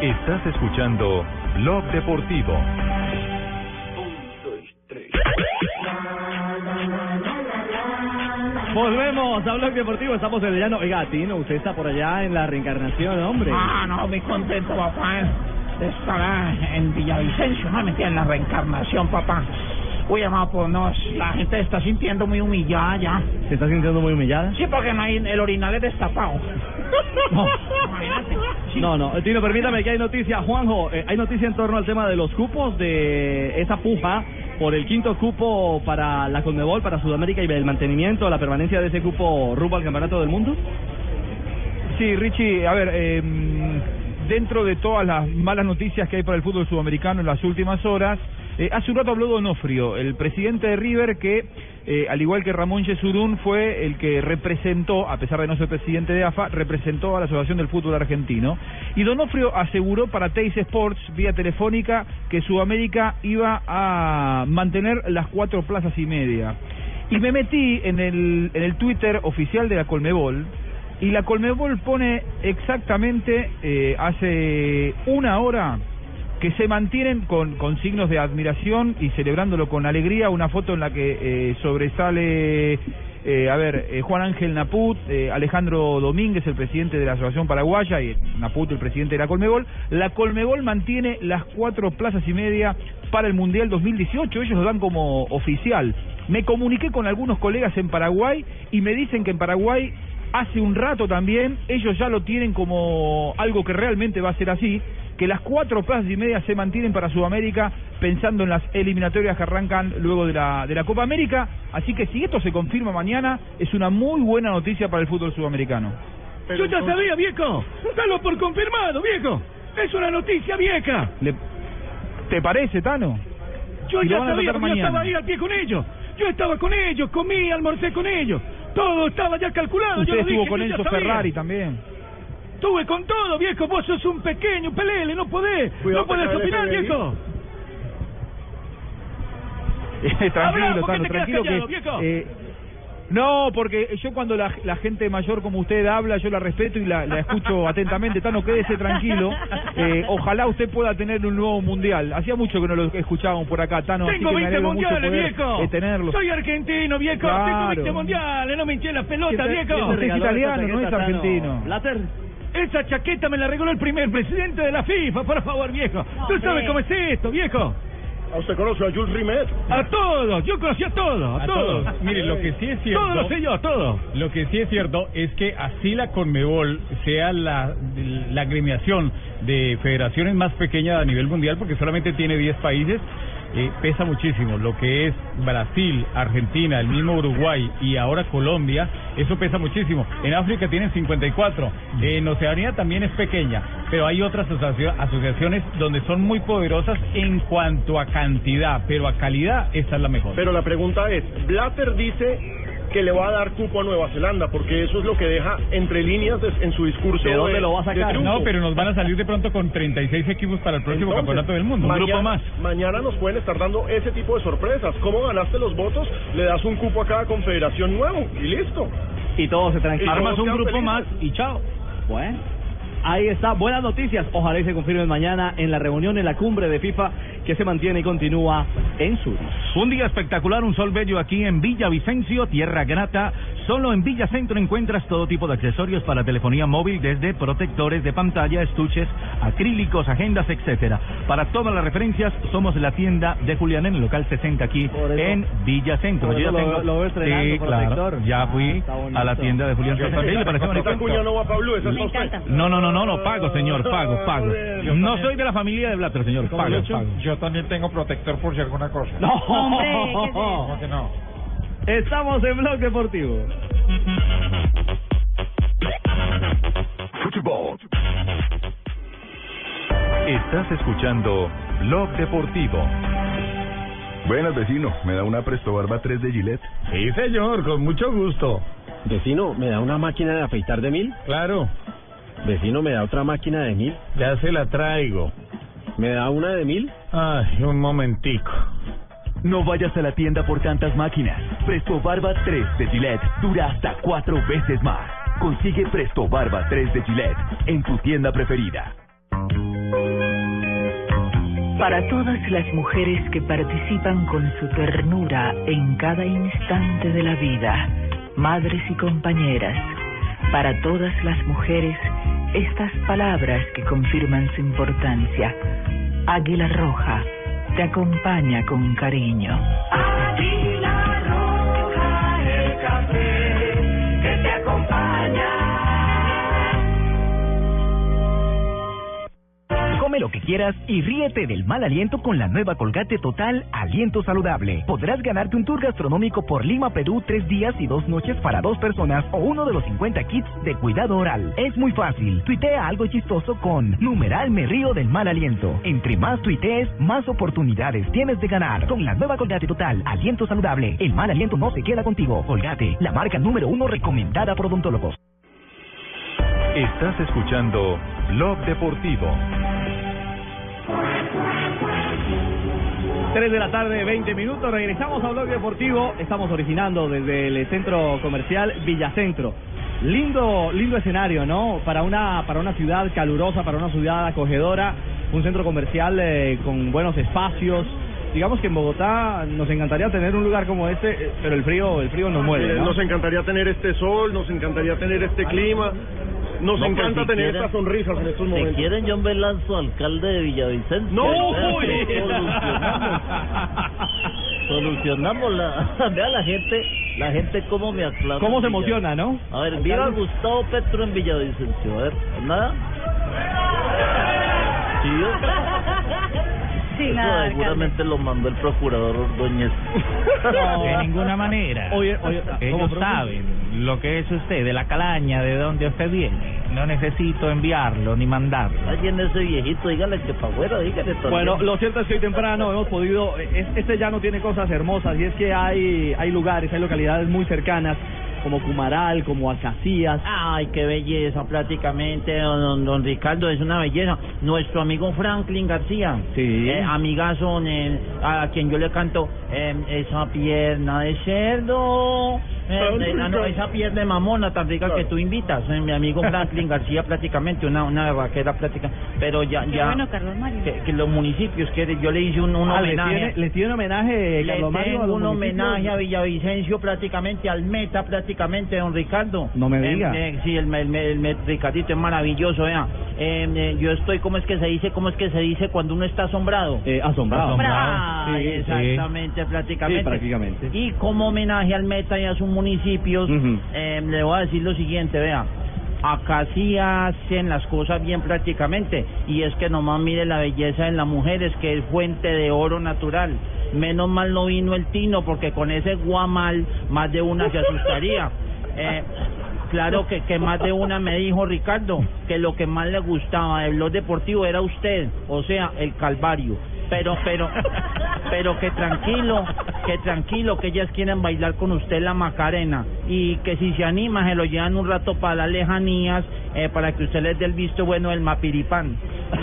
Estás escuchando Blog Deportivo. Volvemos a Blog Deportivo, estamos en el llano. Oiga, Tino, usted está por allá en la reencarnación, hombre. Ah, no, muy contento, papá, de estar en Villavicencio, no mentira, en la reencarnación, papá. Uy, hermano, pues no, la gente se está sintiendo muy humillada ya. ¿Se está sintiendo muy humillada? Sí, porque no hay, el orinal es destapado. No. Imagínate. No, no, Tino, permítame que hay noticia. Juanjo, eh, hay noticia en torno al tema de los cupos de esa puja por el quinto cupo para la Conmebol, para Sudamérica y el mantenimiento, la permanencia de ese cupo rumbo al Campeonato del Mundo. Sí, Richie, a ver, eh, dentro de todas las malas noticias que hay para el fútbol sudamericano en las últimas horas, eh, hace un rato habló Donofrio, el presidente de River, que eh, al igual que Ramón Yesurún fue el que representó, a pesar de no ser presidente de AFA, representó a la Asociación del Fútbol Argentino. Y Donofrio aseguró para Teis Sports, vía telefónica, que Sudamérica iba a mantener las cuatro plazas y media. Y me metí en el, en el Twitter oficial de la Colmebol, y la Colmebol pone exactamente eh, hace una hora que se mantienen con, con signos de admiración y celebrándolo con alegría, una foto en la que eh, sobresale, eh, a ver, eh, Juan Ángel Naput, eh, Alejandro Domínguez, el presidente de la Asociación Paraguaya, y Naput, el presidente de la Colmebol. La Colmebol mantiene las cuatro plazas y media para el Mundial 2018, ellos lo dan como oficial. Me comuniqué con algunos colegas en Paraguay y me dicen que en Paraguay hace un rato también ellos ya lo tienen como algo que realmente va a ser así, que las cuatro plazas y media se mantienen para Sudamérica pensando en las eliminatorias que arrancan luego de la, de la Copa América. Así que si esto se confirma mañana, es una muy buena noticia para el fútbol sudamericano. Yo ya sabía, viejo. Dalo por confirmado, viejo. Es una noticia vieja. Le- ¿Te parece, Tano? Yo ya sabía, yo estaba ahí al pie con ellos. Yo estaba con ellos, comí, almorcé con ellos. Todo estaba ya calculado. Usted yo lo estuvo dije, con Enzo. Ferrari también. Estuve con todo, viejo. Vos sos un pequeño pelele, no podés. Cuidado no podés opinar, viejo. tranquilo, Habla, ¿por qué Tano, tranquilo callado, que viejo? eh, No, porque yo cuando la, la gente mayor como usted habla, yo la respeto y la, la escucho atentamente. Tano, quédese tranquilo. Eh, ojalá usted pueda tener un nuevo mundial. Hacía mucho que no lo escuchábamos por acá, Tano. así Tengo que me 20 alegro mucho mundiales, viejo. eh, tenerlo. Soy argentino, viejo. Tengo Claro. 20 mundiales. No me hinché la pelota, ¿Quién te- viejo. Usted es italiano, no es argentino. Blatter. Esa chaqueta me la regaló el primer presidente de la FIFA, por favor, viejo. Tú sabes cómo es esto, viejo. ¿A usted conoce a Jules Rimet? A todos, yo conocí a todos, a, A todos. Mire, lo que sí es cierto. Todo lo sé yo, todo. Lo que sí es cierto es que así la Conmebol sea la, la agremiación de federaciones más pequeñas a nivel mundial, porque solamente tiene 10 países, eh, pesa muchísimo. Lo que es Brasil, Argentina, el mismo Uruguay y ahora Colombia, eso pesa muchísimo. En África tienen 54. En Oceanía también es pequeña, pero hay otras asocia- asociaciones donde son muy poderosas en cuanto a cantidad, pero a calidad esta es la mejor. Pero la pregunta es, Blatter dice que le va a dar cupo a Nueva Zelanda, porque eso es lo que deja entre líneas de- en su discurso. ¿De dónde de- lo va a sacar? No, pero nos van a salir de pronto con 36 equipos para el próximo Entonces, campeonato del mundo. Un mañana, grupo más. Mañana nos pueden estar dando ese tipo de sorpresas. ¿Cómo ganaste los votos? Le das un cupo a cada confederación nuevo y listo. Y todo se Y tranquiliza. todos quedan felices. y chao. Bueno. Ahí está, buenas noticias. Ojalá y se confirmen mañana en la reunión en la cumbre de FIFA que se mantiene y continúa en Zurich. Un día espectacular, un sol bello aquí en Villa Vicencio, tierra grata. Solo en Villa Centro encuentras todo tipo de accesorios para telefonía móvil, desde protectores de pantalla, estuches, acrílicos, agendas, etcétera. Para todas las referencias, somos la tienda de Julián en el local 60 aquí eso- en Villa Centro. Yo ya lo- tengo, lo veo sí, claro, ya Ah, fui bonito. a la tienda de Julián. ¿Le parece bonito? no. No, no, no, no, no, pago, señor, pago, pago. Yo No también. soy de la familia de Blatter, señor, pago, pago. Yo también tengo protector por si alguna cosa. No, Hombre, ¿qué es eso? ¿Cómo que no? Estamos en Blog Deportivo. Estás escuchando Blog Deportivo. Buenas, vecino. ¿Me da una Presto Barba 3 de Gillette? Sí, señor, con mucho gusto. Vecino, ¿me da una máquina de afeitar de mil? Claro, Vecino, ¿me da otra máquina de mil? ya se la traigo. ¿Me da una de mil? Ay, un momentico. No vayas a la tienda por tantas máquinas. Presto Barba 3 de Gillette dura hasta cuatro veces más. Consigue Presto Barba 3 de Gillette en tu tienda preferida. Para todas las mujeres que participan con su ternura en cada instante de la vida, madres y compañeras, para todas las mujeres, estas palabras que confirman su importancia. Águila Roja te acompaña con cariño. Lo que quieras y ríete del mal aliento con la nueva Colgate Total Aliento Saludable. Podrás ganarte un tour gastronómico por Lima, Perú, tres días y dos noches para dos personas o uno de los 50 kits de cuidado oral. Es muy fácil. Tuitea algo chistoso con numeral me río del mal aliento. Entre más tuitees, más oportunidades tienes de ganar. Con la nueva Colgate Total Aliento Saludable, el mal aliento no se queda contigo. Colgate, la marca número uno recomendada por odontólogos. Estás escuchando Blog Deportivo. 3 de la tarde, 20 minutos. Regresamos a Blog Deportivo. Estamos originando desde el centro comercial Villacentro. Lindo, lindo escenario, ¿no? Para una, para una ciudad calurosa, para una ciudad acogedora, un centro comercial eh, con buenos espacios. Digamos que en Bogotá nos encantaría tener un lugar como este, eh, pero el frío, el frío nos muere. ¿no? Nos encantaría tener este sol, nos encantaría tener este clima, nos No, encanta si tener estas sonrisas en estos Si momentos. quieren, John Velanzo, alcalde de Villavicencio. ¡No! Solucionamos. Solucionamos la... Vea la gente, la gente cómo me aclama. ¿Cómo se emociona, no? A ver, viva Gustavo Petro en Villavicencio. A ver, ¿nada? ¿Sí? Eso seguramente lo mandó el procurador Ordóñez. De ninguna manera. Oye, oye, ¿cómo, Ellos saben lo que es usted, de la calaña, de dónde usted viene. No necesito enviarlo ni mandarlo. Ay, en ese viejito, dígale que para afuera, dígale también. Bueno, lo cierto es que hoy temprano hemos podido, es- este llano tiene cosas hermosas y es que hay, hay lugares, hay localidades muy cercanas como Cumaral, como Acacías. Ay, qué belleza, prácticamente, don, don Ricardo, es una belleza. Nuestro amigo Franklin García, Sí. eh, amigazo, eh, a quien yo le canto, eh, esa pierna de cerdo, eh, no, esa pierna de mamona tan rica que tú invitas, eh, mi amigo Franklin García prácticamente, una, una vaquera práctica, pero ya, Qué ya, bueno, Carlos Mario. que, que los municipios, que yo le hice un, un Ah, le homenaje. le tiene homenaje, Le Carlos Mario, a un municipios. homenaje a Villavicencio prácticamente, al Meta prácticamente, don Ricardo. No me Eh, diga. eh, sí, el, el, el, el Ricardito es maravilloso, vea. Eh, eh, yo estoy, ¿cómo es que se dice? ¿Cómo es que se dice cuando uno está asombrado? Eh, asombrado. Asombrado. Sí, sí. exactamente, prácticamente. Sí, prácticamente. Y como homenaje al Meta y a sus municipios, eh, le voy a decir lo siguiente, vea. Acá sí hacen las cosas bien prácticamente. Y es que nomás mire la belleza de las mujeres, que es fuente de oro natural. Menos mal no vino el tino, porque con ese guamal más de una se asustaría. Eh, claro que, que más de una me dijo Ricardo que lo que más le gustaba del blog deportivo era usted, o sea, el Calvario. Pero, pero, pero que tranquilo, que tranquilo, que ellas quieren bailar con usted la Macarena y que si se anima se lo llevan un rato para las lejanías eh, para que usted les dé el visto bueno del mapiripán.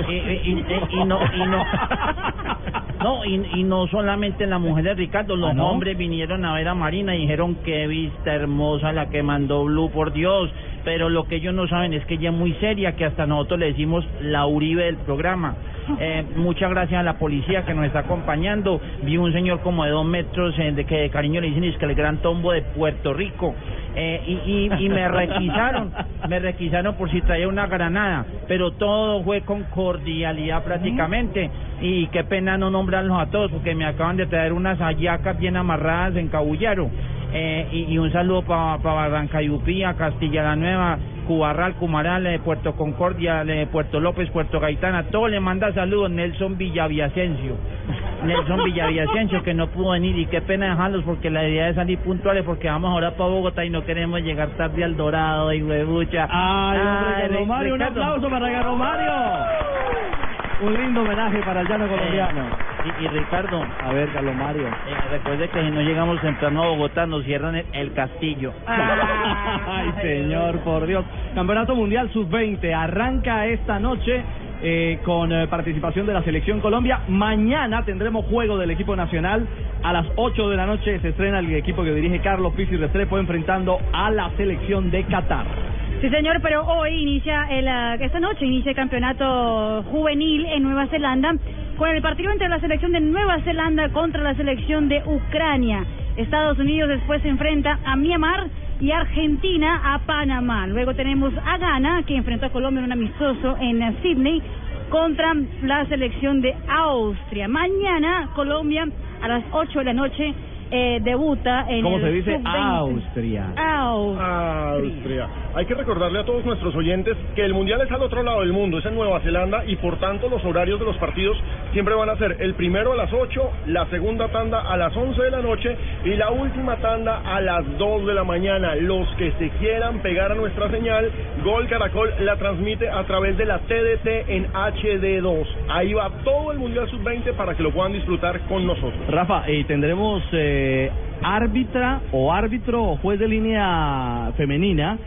Y, y- y- y no, y no, no, y, y no solamente las mujeres, Ricardo, los ¿Ah, no? hombres vinieron a ver a Marina y dijeron que vista hermosa la que mandó Blue, por Dios. Pero lo que ellos no saben es que ella es muy seria, que hasta nosotros le decimos la Uribe del programa. Eh, muchas gracias a la policía que nos está acompañando. Vi un señor como de dos metros eh, de que de cariño le dicen es que el gran tombo de Puerto Rico. Eh, y, y, y me requisaron, me requisaron por si traía una granada, pero todo fue con cordialidad prácticamente. Y qué pena no nombrarlos a todos porque me acaban de traer unas hallacas bien amarradas en Cabullaro. Eh, y, y un saludo para pa Barrancayupía, Castilla la Nueva, Cubarral, Cumaral, eh, Puerto Concordia, eh, Puerto López, Puerto Gaitana. Todo le manda saludos Nelson Villavicencio. Nelson Villavicencio que no pudo venir y qué pena dejarlos porque la idea es salir puntuales porque vamos ahora para Bogotá y no queremos llegar tarde al Dorado y huevucha. Ay, Carlos Mario, un aplauso para Carlos Mario. Un lindo homenaje para el llano colombiano. Eh, y, y Ricardo, A ver, Carlos Mario. eh, recuerde que si no llegamos temprano a Bogotá nos cierran el, el castillo. Ay, señor, por Dios. Campeonato Mundial Sub-20 arranca esta noche eh, con eh, participación de la Selección Colombia. Mañana tendremos juego del equipo nacional. A las 8 de la noche se estrena el equipo que dirige Carlos Pizzi Restrepo enfrentando a la Selección de Qatar. Sí, señor, pero hoy inicia, el, ah, esta noche inicia el campeonato juvenil en Nueva Zelanda con el partido entre la selección de Nueva Zelanda contra la selección de Ucrania. Estados Unidos después se enfrenta a Myanmar y Argentina a Panamá. Luego tenemos a Ghana, que enfrentó a Colombia en un amistoso en Sydney contra la selección de Austria. Mañana Colombia a las 8 de la noche eh, debuta en ¿Cómo el se dice? sub-20. Austria. Austria. Austria. Hay que recordarle a todos nuestros oyentes que el mundial es al otro lado del mundo, es en Nueva Zelanda y por tanto los horarios de los partidos siempre van a ser el primero a las 8, la segunda tanda a las 11 de la noche y la última tanda a las 2 de la mañana. Los que se quieran pegar a nuestra señal, Gol Caracol la transmite a través de la TDT en HD2. Ahí va todo el mundial sub-20 para que lo puedan disfrutar con nosotros. Rafa, y tendremos eh, árbitra o árbitro o juez de línea femenina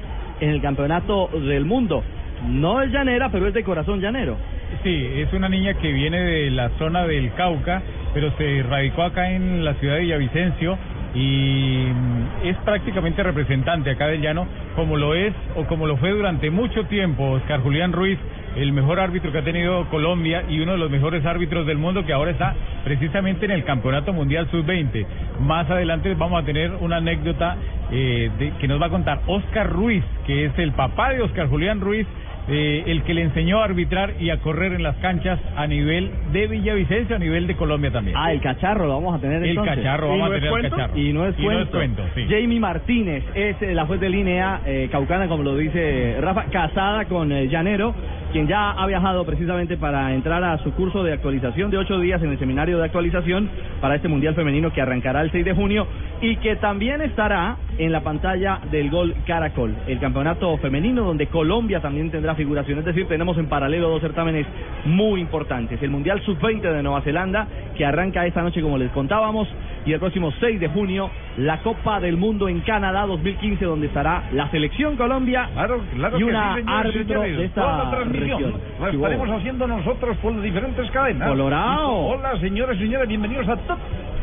en el campeonato del mundo. No es llanera, pero es de corazón llanero. Sí, es una niña que viene de la zona del Cauca, pero se radicó acá en la ciudad de Villavicencio y mm, es prácticamente representante acá del llano, como lo es o como lo fue durante mucho tiempo Oscar Julián Ruiz, el mejor árbitro que ha tenido Colombia y uno de los mejores árbitros del mundo que ahora está precisamente en el Campeonato Mundial Sub-20. Más adelante vamos a tener una anécdota eh, de- que nos va a contar Oscar Ruiz, que es el papá de Oscar Julián Ruiz, eh, el que le enseñó a arbitrar y a correr en las canchas a nivel de Villavicencio, a nivel de Colombia también. Ah, el cacharro lo vamos a tener El entonces. cacharro, vamos a tener el cacharro. Y no es Y no es cuento. cuento, sí. Jamie Martínez es eh, la juez de línea eh, caucana, como lo dice Rafa, casada con eh, Llanero, quien ya ha viajado precisamente para entrar a su curso de actualización de ocho días en el seminario de actualización para este Mundial Femenino que arrancará el 6 de junio y que también estará en la pantalla del Gol Caracol, el campeonato femenino donde Colombia también tendrá figuración. Es decir, tenemos en paralelo dos certámenes muy importantes. El Mundial Sub-20 de Nueva Zelanda, que arranca esta noche como les contábamos, y el próximo 6 de junio la Copa del Mundo en Canadá 2015, donde estará la selección Colombia Claro y que una sí, señores, árbitro señores. de esta transmisión región. La estaremos wow. haciendo nosotros por las diferentes cadenas. Colorado. Hola, señores y señores, bienvenidos a To-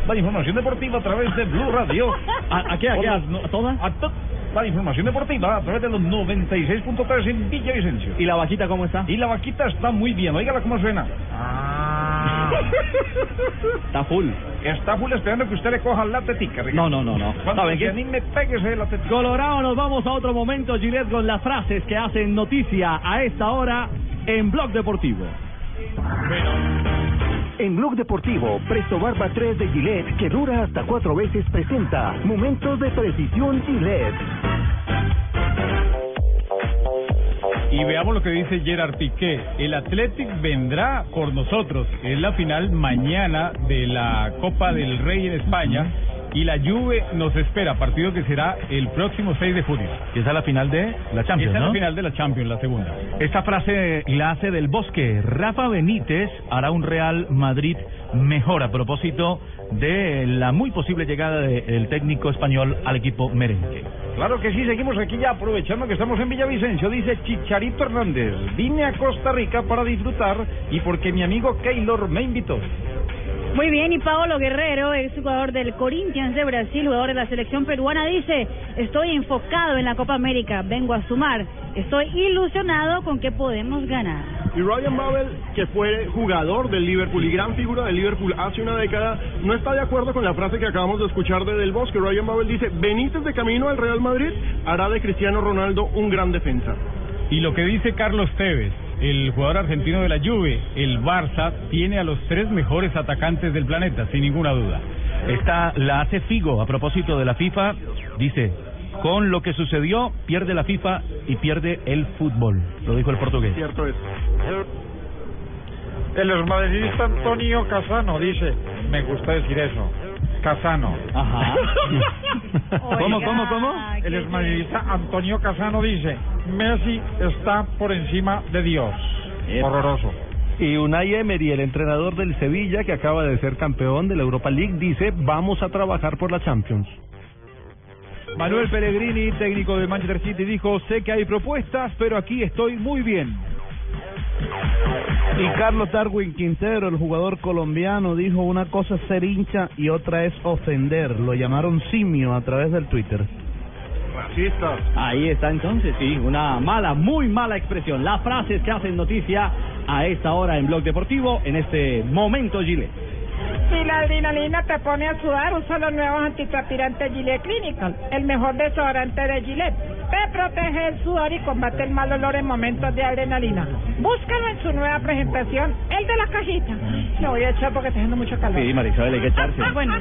la información deportiva a través de Blue Radio. ¿A, a qué? ¿A qué? ¿A, no- a todas? A to- la información deportiva a través de los 96.3 en Villavicencio. ¿Y la vaquita cómo está? Y la vaquita está muy bien, oígala cómo suena. Está full. Está full esperando que usted le coja la tetica, No, Ricardo. no, no, no. Cuando ¿Saben se qué? anime, péguese la tetica. Colorado, nos vamos a otro momento, Gillette, con las frases que hacen noticia a esta hora en Blog Deportivo. En Blog Deportivo, Presto Barba 3 de Gillette, que dura hasta cuatro veces, presenta Momentos de Precisión Gillette. Y veamos lo que dice Gerard Piqué. El Athletic vendrá por nosotros. Es la final mañana de la Copa del Rey en España. Y la Juve nos espera, partido que será el próximo 6 de junio. Que esa es la final de la Champions, Esa es ¿no? la final de la Champions, la segunda. Esta frase la hace del Bosque. Rafa Benítez hará un Real Madrid mejor a propósito de la muy posible llegada del técnico español al equipo merengue. Claro que sí, seguimos aquí ya aprovechando que estamos en Villavicencio. Dice Chicharito Hernández, vine a Costa Rica para disfrutar y porque mi amigo Keylor me invitó. Muy bien, y Paolo Guerrero, ex jugador del Corinthians de Brasil, jugador de la selección peruana, dice, estoy enfocado en la Copa América, vengo a sumar, estoy ilusionado con que podemos ganar. Y Ryan Babel, que fue jugador del Liverpool y gran figura del Liverpool hace una década, no está de acuerdo con la frase que acabamos de escuchar de Del Bosque. Ryan Babel dice, Benítez de camino al Real Madrid hará de Cristiano Ronaldo un gran defensa. Y lo que dice Carlos Tevez, el jugador argentino de la Juve, el Barça tiene a los tres mejores atacantes del planeta, sin ninguna duda. Esta la hace Figo a propósito de la FIFA. Dice, con lo que sucedió, pierde la FIFA y pierde el fútbol. Lo dijo el portugués. Cierto es. El esmadridista Antonio Casano dice, me gusta decir eso, Casano. Ajá. ¿Cómo, cómo, cómo? El esmadridista Antonio Casano dice, Messi está por encima de Dios. Horroroso. Y Unai Emery, el entrenador del Sevilla, que acaba de ser campeón de la Europa League, dice, vamos a trabajar por la Champions. Manuel Pellegrini, técnico de Manchester City, dijo, sé que hay propuestas, pero aquí estoy muy bien. Y Carlos Darwin Quintero, el jugador colombiano, dijo una cosa es ser hincha y otra es ofender. Lo llamaron simio a través del Twitter. Racista. Ahí está entonces, sí, una mala, muy mala expresión. Las frases que hacen noticia a esta hora en Blog Deportivo, en este momento Gillette. Si la adrenalina te pone a sudar, usa los nuevos antitranspirantes Gillette Clinical, el mejor desodorante de Gillette. Te protege el sudor y combate el mal olor en momentos de adrenalina. Búscalo en su nueva presentación, el de la cajita. Lo voy a echar porque está haciendo mucho calor. Sí, Marisabel, hay que echarse. Bueno,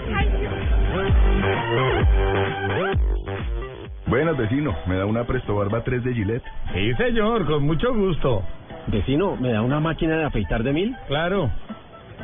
Buenas, vecino. ¿Me da una Presto Barba 3 de Gillette? Sí, señor, con mucho gusto. Vecino, ¿me da una máquina de afeitar de mil? Claro,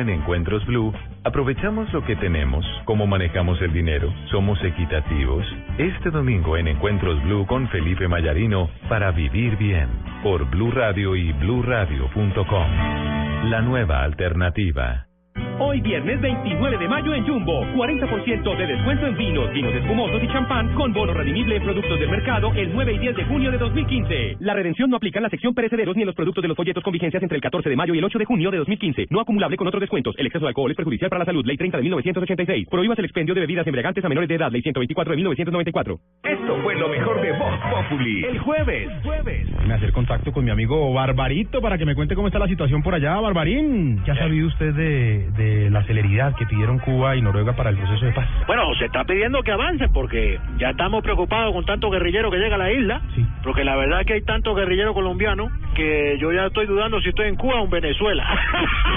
En Encuentros Blue, aprovechamos lo que tenemos, cómo manejamos el dinero, somos equitativos. Este domingo en Encuentros Blue con Felipe Mayarino para vivir bien por Blue Radio y bluradio.com. La nueva alternativa. Hoy viernes 29 de mayo en Jumbo, 40% de descuento en vinos, vinos espumosos y champán con bono redimible en productos del mercado el 9 y 10 de junio de 2015. La redención no aplica en la sección perecederos ni en los productos de los folletos con vigencias entre el 14 de mayo y el 8 de junio de 2015. No acumulable con otros descuentos. El exceso de alcohol es perjudicial para la salud. Ley 30 de 1986. Prohíbas el expendio de bebidas embriagantes a menores de edad. Ley 124 de 1994. Esto fue lo mejor de Voz Populi. El jueves, jueves. Me hacer contacto con mi amigo Barbarito para que me cuente cómo está la situación por allá, Barbarín. ¿Qué ha sabido usted de, de la celeridad que pidieron Cuba y Noruega para el proceso de paz? Bueno, se está pidiendo que avancen porque ya estamos preocupados con tanto guerrillero que llega a la isla. Porque la verdad es que hay tantos guerrilleros colombianos que yo ya estoy dudando si estoy en Cuba o en Venezuela.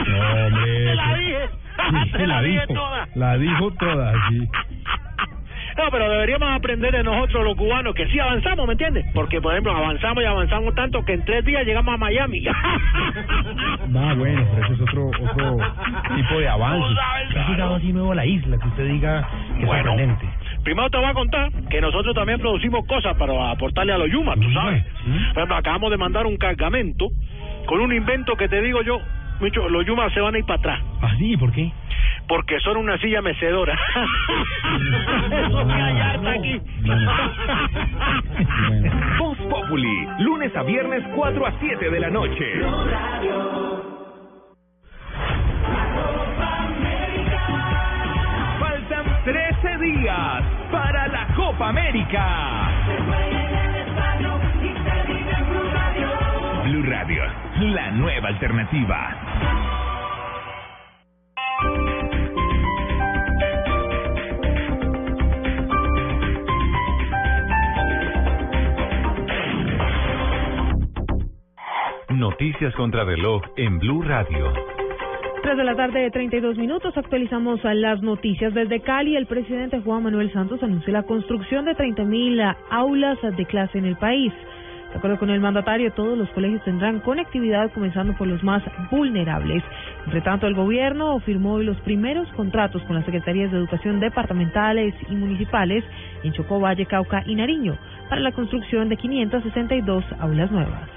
No, hombre. Te la dije. Sí, Te la dijo, toda. la dijo toda, sí. No, pero deberíamos aprender de nosotros los cubanos que sí avanzamos, ¿me entiendes? Porque, por ejemplo, avanzamos y avanzamos tanto que en tres días llegamos a Miami. Ah, bueno, pero eso es otro, otro tipo de avance. ¿Ha llegado así nuevo a la isla? Que usted diga que es Bueno. sorprendente. Primero te voy a contar que nosotros también producimos cosas para aportarle a los Yuma, tú sabes. Por ejemplo, acabamos de mandar un cargamento con un invento que te digo yo, Micho, los Yuma se van a ir para atrás. ¿Ah, sí? ¿Por qué? Porque son una silla mecedora. Eso que hay harta aquí. Voz Populi, lunes a viernes 4 a 7 de la noche. Faltan 13 días para la Copa América. Blue Radio, la nueva alternativa. Noticias contra reloj en Blue Radio. 3 de la tarde, 32 minutos. Actualizamos las noticias. Desde Cali, el presidente Juan Manuel Santos anunció la construcción de 30.000 aulas de clase en el país. De acuerdo con el mandatario, todos los colegios tendrán conectividad, comenzando por los más vulnerables. Entre tanto, el gobierno firmó los primeros contratos con las secretarías de educación departamentales y municipales en Chocó, Valle, Cauca y Nariño para la construcción de 562 aulas nuevas.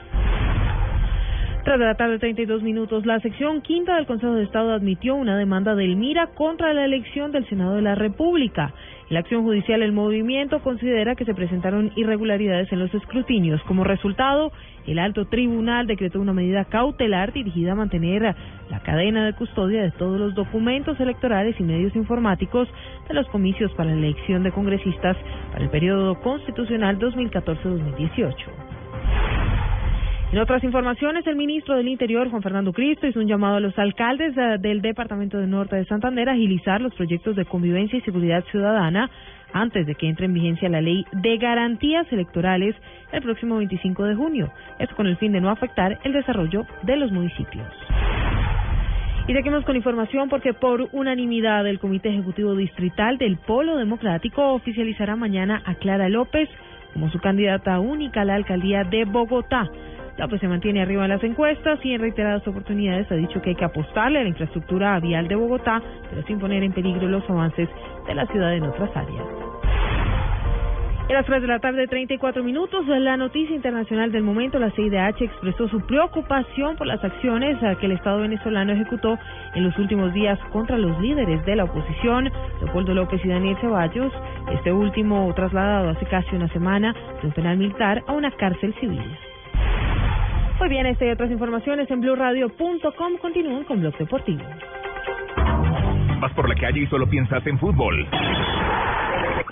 Tras de la tarde, 32 minutos, la sección quinta del Consejo de Estado admitió una demanda del MIRA contra la elección del Senado de la República. La acción judicial, el movimiento considera que se presentaron irregularidades en los escrutinios. Como resultado, el alto tribunal decretó una medida cautelar dirigida a mantener la cadena de custodia de todos los documentos electorales y medios informáticos de los comicios para la elección de congresistas para el periodo constitucional 2014-2018. En otras informaciones, el ministro del Interior, Juan Fernando Cristo, hizo un llamado a los alcaldes eh, del Departamento de Norte de Santander a agilizar los proyectos de convivencia y seguridad ciudadana antes de que entre en vigencia la ley de garantías electorales el próximo 25 de junio. Esto con el fin de no afectar el desarrollo de los municipios. Y seguimos con información porque por unanimidad el Comité Ejecutivo Distrital del Polo Democrático oficializará mañana a Clara López como su candidata única a la alcaldía de Bogotá. López se mantiene arriba en las encuestas y en reiteradas oportunidades ha dicho que hay que apostarle a la infraestructura vial de Bogotá, pero sin poner en peligro los avances de la ciudad en otras áreas. A las 3 de la tarde, 34 minutos, la noticia internacional del momento, la CIDH expresó su preocupación por las acciones eh, que el Estado venezolano ejecutó en los últimos días contra los líderes de la oposición, Leopoldo López y Daniel Ceballos, este último trasladado hace casi una semana de un penal militar a una cárcel civil. Muy bien, esta y otras informaciones en blueradio.com continúan con Blog Deportivo. Vas por la calle y solo piensas en fútbol.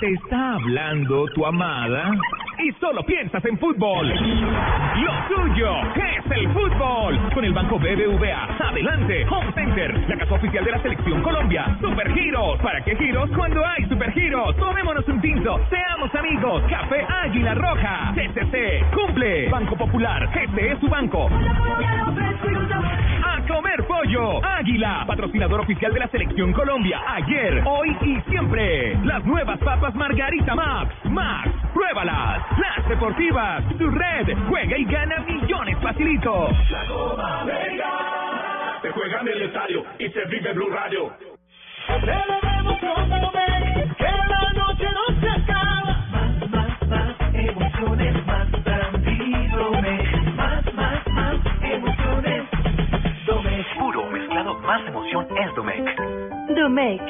Te está hablando tu amada y solo piensas en fútbol. Lo tuyo es el fútbol. Con el Banco BBVA. Adelante. Home Center, la casa oficial de la Selección Colombia. Super Giros. ¿Para qué giros cuando hay Super Giros? Tomémonos un tinto. Seamos amigos. Café Águila Roja. CCC. Cumple. Banco Popular. Este es su banco. A comer pollo. Águila, patrocinador oficial de la Selección Colombia. Ayer, hoy y siempre. Las nuevas papas Margarita Max. Max, pruébalas. Las deportivas. Tu red. Juega y gana millones facilito. La Copa América se juega en el estadio y se vive Blue Radio. Más emoción es Domec. Domec,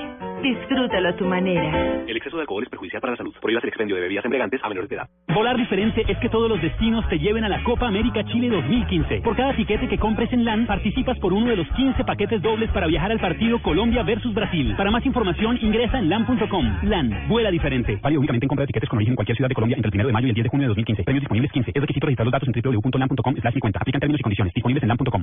disfrútalo a tu manera. El exceso de alcohol es perjudicial para la salud. Prohíbas el expendio de bebidas embriagantes a menores de edad. Volar diferente es que todos los destinos te lleven a la Copa América Chile 2015. Por cada tiquete que compres en LAN, participas por uno de los 15 paquetes dobles para viajar al partido Colombia versus Brasil. Para más información, ingresa en LAN.com. LAN, vuela diferente. Válido únicamente en compra de tiquetes con origen en cualquier ciudad de Colombia entre el 1 de mayo y el 10 de junio de 2015. Premios disponibles 15. Es requisito registrar los datos en www.lan.com slash 50. Aplican términos y condiciones. Disponibles en LAN.com.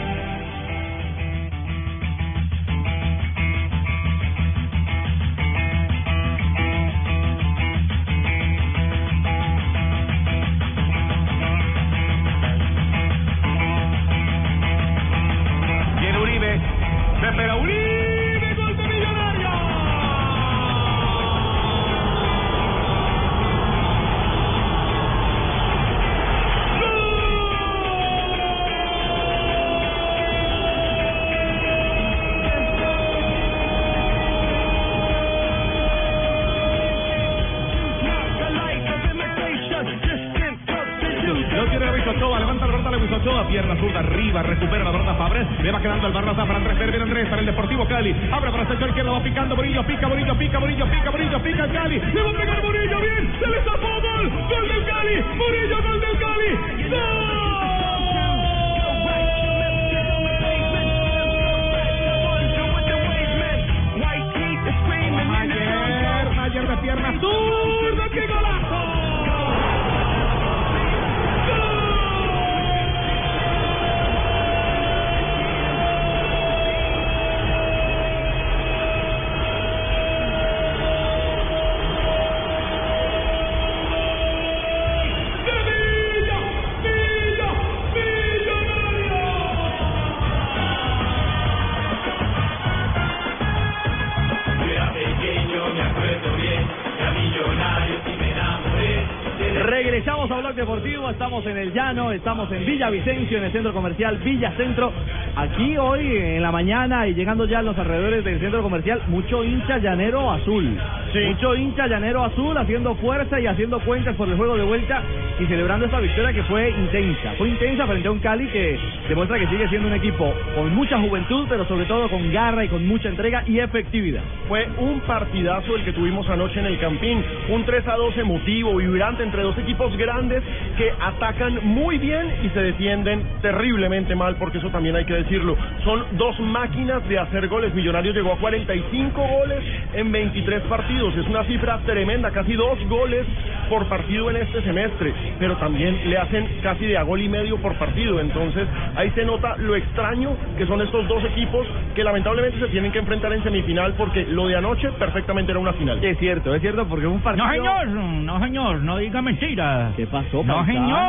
Regresamos a Blog Deportivo, estamos en el Llano, estamos en Villa Vicencio, en el centro comercial Villa Centro. Aquí hoy en la mañana y llegando ya a los alrededores del centro comercial, mucho hincha llanero azul. Mucho hincha llanero azul haciendo fuerza y haciendo cuentas por el juego de vuelta y celebrando esta victoria que fue intensa. Fue intensa frente a un Cali que demuestra que sigue siendo un equipo con mucha juventud, pero sobre todo con garra y con mucha entrega y efectividad. Fue un partidazo el que tuvimos anoche en el Campín. Un 3 a 2 emotivo, vibrante entre dos equipos grandes que atacan muy bien y se defienden terriblemente mal, porque eso también hay que decirlo. Son dos máquinas de hacer goles. Millonarios llegó a 45 goles en 23 partidos. Es una cifra tremenda, casi dos goles por partido en este semestre, pero también le hacen casi de a gol y medio por partido. Entonces ahí se nota lo extraño que son estos dos equipos que lamentablemente se tienen que enfrentar en semifinal porque lo de anoche perfectamente era una final. Es cierto, es cierto, porque un partido... No, señor, no, señor, no diga mentiras. ¿Qué pasó, No, paisano?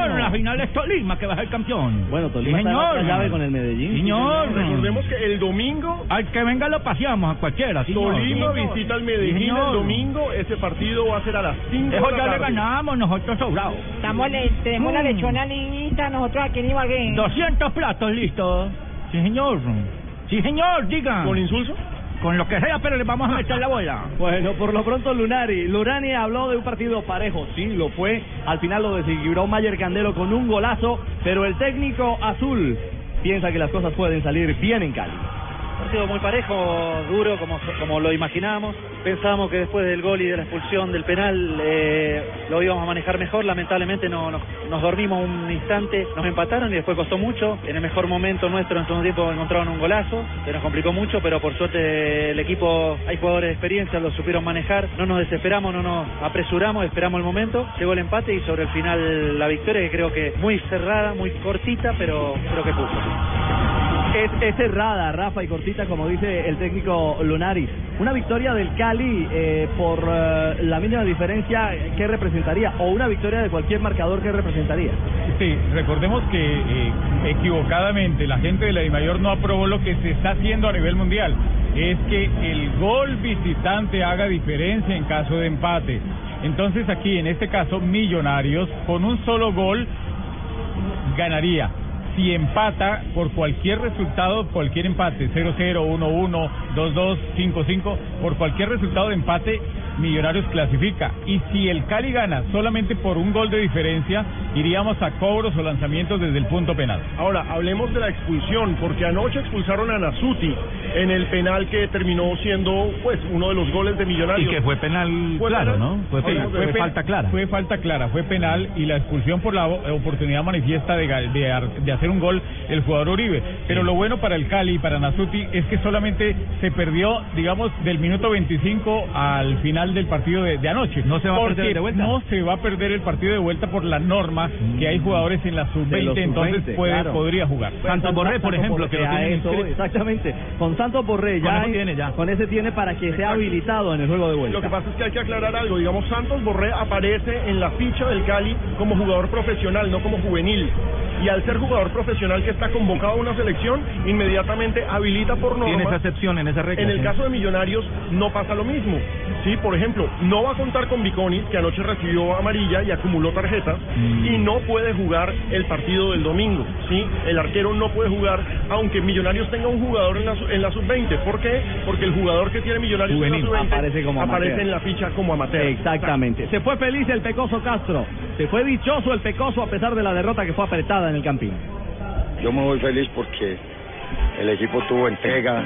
señor, la final es Tolima que va a ser campeón. Bueno, Tolima Sí, está en señor. otra llave con el Medellín. Señor. Recordemos que el domingo Al que venga lo paseamos a cualquiera, señor. Tolima Sí, señor. visita al Sí, Medellín señor. el domingo. Ese partido va a ser a las 5 Eso de la ya le tarde. ganamos nosotros sobrados. Estamos le, tenemos la Mm. lechona lista nosotros aquí en Ibagué. 200 platos listos. Sí, señor. Sí, señor, diga. ¿Con insulso? Con lo que sea, pero le vamos a meter la bola. Bueno, por lo pronto Lunari. Lunari habló de un partido parejo, sí, lo fue. Al final lo desequilibró Mayer Candelo con un golazo, pero el técnico azul piensa que las cosas pueden salir bien en Cali. Partido muy parejo, duro, como, como lo imaginábamos. Pensábamos que después del gol y de la expulsión del penal eh, lo íbamos a manejar mejor. Lamentablemente no, nos, dormimos un instante, nos empataron y después costó mucho. En el mejor momento nuestro en el segundo tiempo encontraron un golazo, se nos complicó mucho, pero por suerte el equipo, hay jugadores de experiencia, lo supieron manejar. No nos desesperamos, no nos apresuramos, esperamos el momento. Llegó el empate y sobre el final la victoria, que creo que muy cerrada, muy cortita, pero creo que puso. Es, es cerrada, Rafa y cortita, como dice el técnico Lunaris. Una victoria del Cali eh, por eh, la mínima diferencia, ¿qué representaría? O una victoria de cualquier marcador, ¿qué representaría? Sí, recordemos que eh, equivocadamente la gente de la DIMAYOR no aprobó lo que se está haciendo a nivel mundial. Es que el gol visitante haga diferencia en caso de empate. Entonces aquí, en este caso, Millonarios, con un solo gol, ganaría. Si empata por cualquier resultado, cualquier empate, 0-0, 1-1, 2-2, 5-5, por cualquier resultado de empate, Millonarios clasifica. Y si el Cali gana solamente por un gol de diferencia, iríamos a cobros o lanzamientos desde el punto penal. Ahora, hablemos de la expulsión, porque anoche expulsaron a Nasuti en el penal que terminó siendo pues uno de los goles de Millonarios. Y que fue penal Fue claro, penal. ¿no? Fue, Sí, penal, fue falta clara. Fue falta clara, fue penal y la expulsión por la oportunidad manifiesta de, de, ar- de hacer un gol el jugador Uribe. Pero lo bueno para el Cali y para Nasuti es que solamente se perdió, digamos, del minuto 25 al final del partido de, de anoche. No se va a perder de vuelta. No se va a perder el partido de vuelta por la norma que hay jugadores en la De los sub-20, entonces sub-20, puede, claro. podría jugar. Santos Borré, por ejemplo, que lo eso, inscrito. exactamente. Con Santos Borré Con ya, hay- tiene ya. con ese tiene para que sea habilitado en el juego de vuelta. Lo que pasa es que hay que aclarar algo. Digamos, Santos Borré aparece en la ficha del Cali como jugador profesional, no como juvenil. Y al ser jugador profesional que está convocado a una selección, inmediatamente habilita por norma. Tiene esa excepción en esa regla. En el sí. caso de Millonarios no pasa lo mismo. Sí, por ejemplo, no va a contar con Viconis, que anoche recibió amarilla y acumuló tarjetas, Mm. y no puede jugar el partido del domingo. Sí, el arquero no puede jugar, aunque Millonarios tenga un jugador en la, en la sub-20. ¿Por qué? Porque el jugador que tiene Millonarios Juvenil. en la sub-20 Aparece como aparece en la ficha como amateur. Exactamente. Se fue feliz el Pecoso Castro. Se fue dichoso el Pecoso a pesar de la derrota que fue apretada en el Campín. yo me voy feliz porque el equipo tuvo entrega,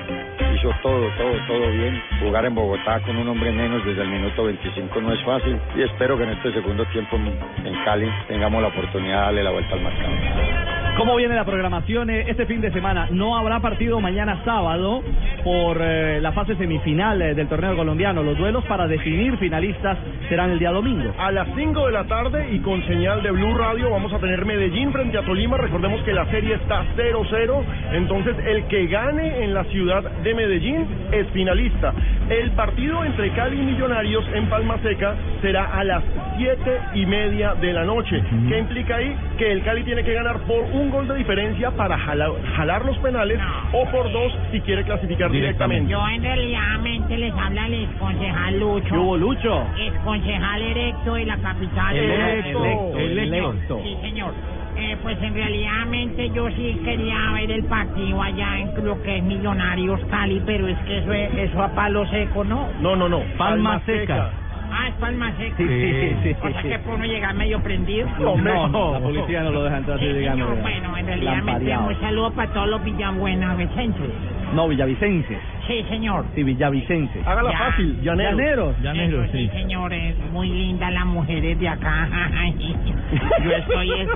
hizo todo, todo, todo bien. Jugar en Bogotá con un hombre menos desde el minuto 25 no es fácil y espero que en este segundo tiempo en Cali tengamos la oportunidad de darle la vuelta al marcador. ¿Cómo viene la programación eh, este fin de semana? No habrá partido mañana sábado por eh, la fase semifinal eh, del torneo colombiano. Los duelos para definir finalistas serán el día domingo. A las 5 de la tarde y con señal de Blue Radio vamos a tener Medellín frente a Tolima. Recordemos que la serie está 0-0. Entonces el que gane en la ciudad de Medellín es finalista. El partido entre Cali y Millonarios en Palma Seca será a las 7 y media de la noche. ¿Qué implica ahí? Que el Cali tiene que ganar por un gol de diferencia para jalar, jalar los penales o por dos si quiere clasificar directamente. Yo en realidad les habla el exconcejal Lucho. ¿Qué hubo, Lucho? Exconcejal erecto de la capital. Electo, Electo. electo. Sí, señor. Eh, pues en realidad yo sí quería ver el partido allá en lo que es Millonarios Cali, pero es que eso, es- eso a palo seco, ¿no? No, no, no. Palma Seca. Ah, es palma seca. Sí, sí, sí, O sea sí. que por no llegar medio prendido. No, no, la policía no lo deja entrar así Sí, llegando. señor. Bueno, en realidad Lampareado. un saludo para todos los villabuenavicenses. No, Villavicenses. Sí, señor. Sí, Villavicenses. Hágala Ya. fácil, llaneros. Llaneros. Eso sí, señores, muy lindas las mujeres de acá. Yo estoy, es,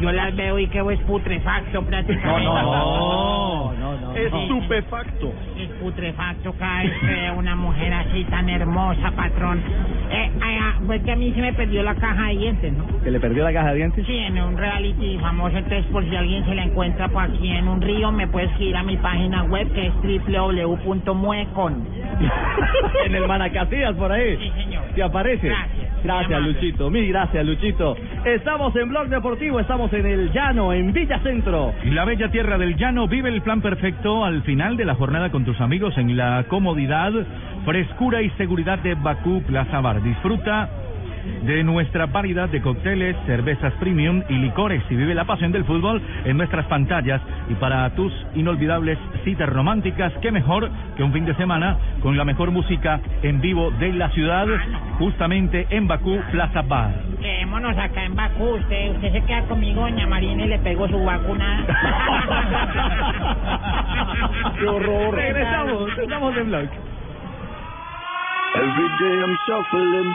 yo las veo y quedo es putrefacto prácticamente. No, no, no, no. Estupefacto. Es putrefacto veo una mujer así tan hermosa, patrón. Eh, ay, ah, pues que a mí se me perdió la caja de dientes, ¿no? ¿Que le perdió la caja de dientes? Sí, en un reality famoso, entonces por si alguien se la encuentra por aquí en un río, me puedes ir a mi página web que es www.muecon. en el Manacasías, por ahí. Sí, señor. ¿Te aparece? Gracias. Gracias. Luchito. Mil gracias, Luchito. Estamos en Blog Deportivo, estamos en el Llano, en Villa Centro. La bella tierra del llano vive el plan perfecto al final de la jornada con tus amigos en la comodidad, frescura y seguridad de Bakú Plaza Bar. Disfruta de nuestra variedad de cócteles, cervezas premium y licores y vive la pasión del fútbol en nuestras pantallas. Y para tus inolvidables citas románticas, qué mejor que un fin de semana con la mejor música en vivo de la ciudad, justamente en Bakú Plaza Bar. Quedémonos acá en Bakú. Usted, usted se queda conmigo, doña Marina, y le pego su vacuna. ¡Qué horror! Regresamos, estamos en Blog. Every day I'm shuffling.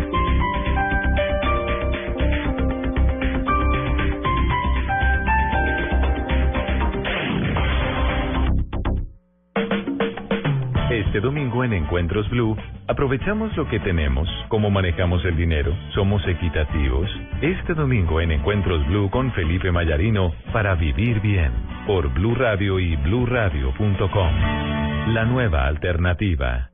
Este domingo en Encuentros Blue, aprovechamos lo que tenemos, cómo manejamos el dinero, somos equitativos. Este domingo en Encuentros Blue con Felipe Mayarino para vivir bien por Blue Radio y bluradio.com. La nueva alternativa.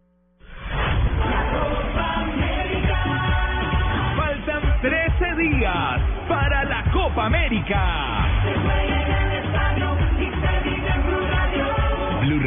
Faltan 13 días para la Copa América.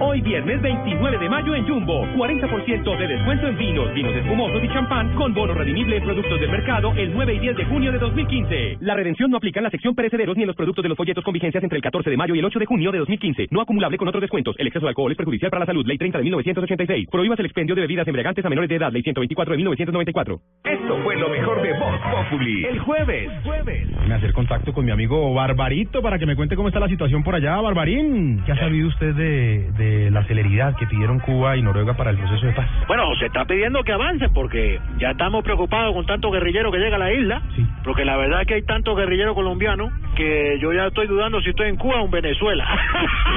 Hoy viernes 29 de mayo en Jumbo, 40% de descuento en vinos, vinos espumosos y champán con bono redimible en productos del mercado el 9 y 10 de junio de 2015. La redención no aplica en la sección perecederos ni en los productos de los folletos con vigencias entre el 14 de mayo y el 8 de junio de 2015. No acumulable con otros descuentos. El exceso de alcohol es perjudicial para la salud. Ley 30 de 1986. Prohíbas el expendio de bebidas embriagantes a menores de edad. Ley 124 de 1994. Esto fue lo mejor de Voz Populi. El jueves. Jueves. Me hacer contacto con mi amigo Barbarito para que me cuente cómo está la situación por allá, Barbarín. ¿Qué ha sabido usted de, de la celeridad que pidieron Cuba y Noruega para el proceso de paz? Bueno, se está pidiendo que avancen porque ya estamos preocupados con tanto guerrillero que llega a la isla. Porque la verdad es que hay tanto guerrillero colombiano que yo ya estoy dudando si estoy en Cuba o en Venezuela.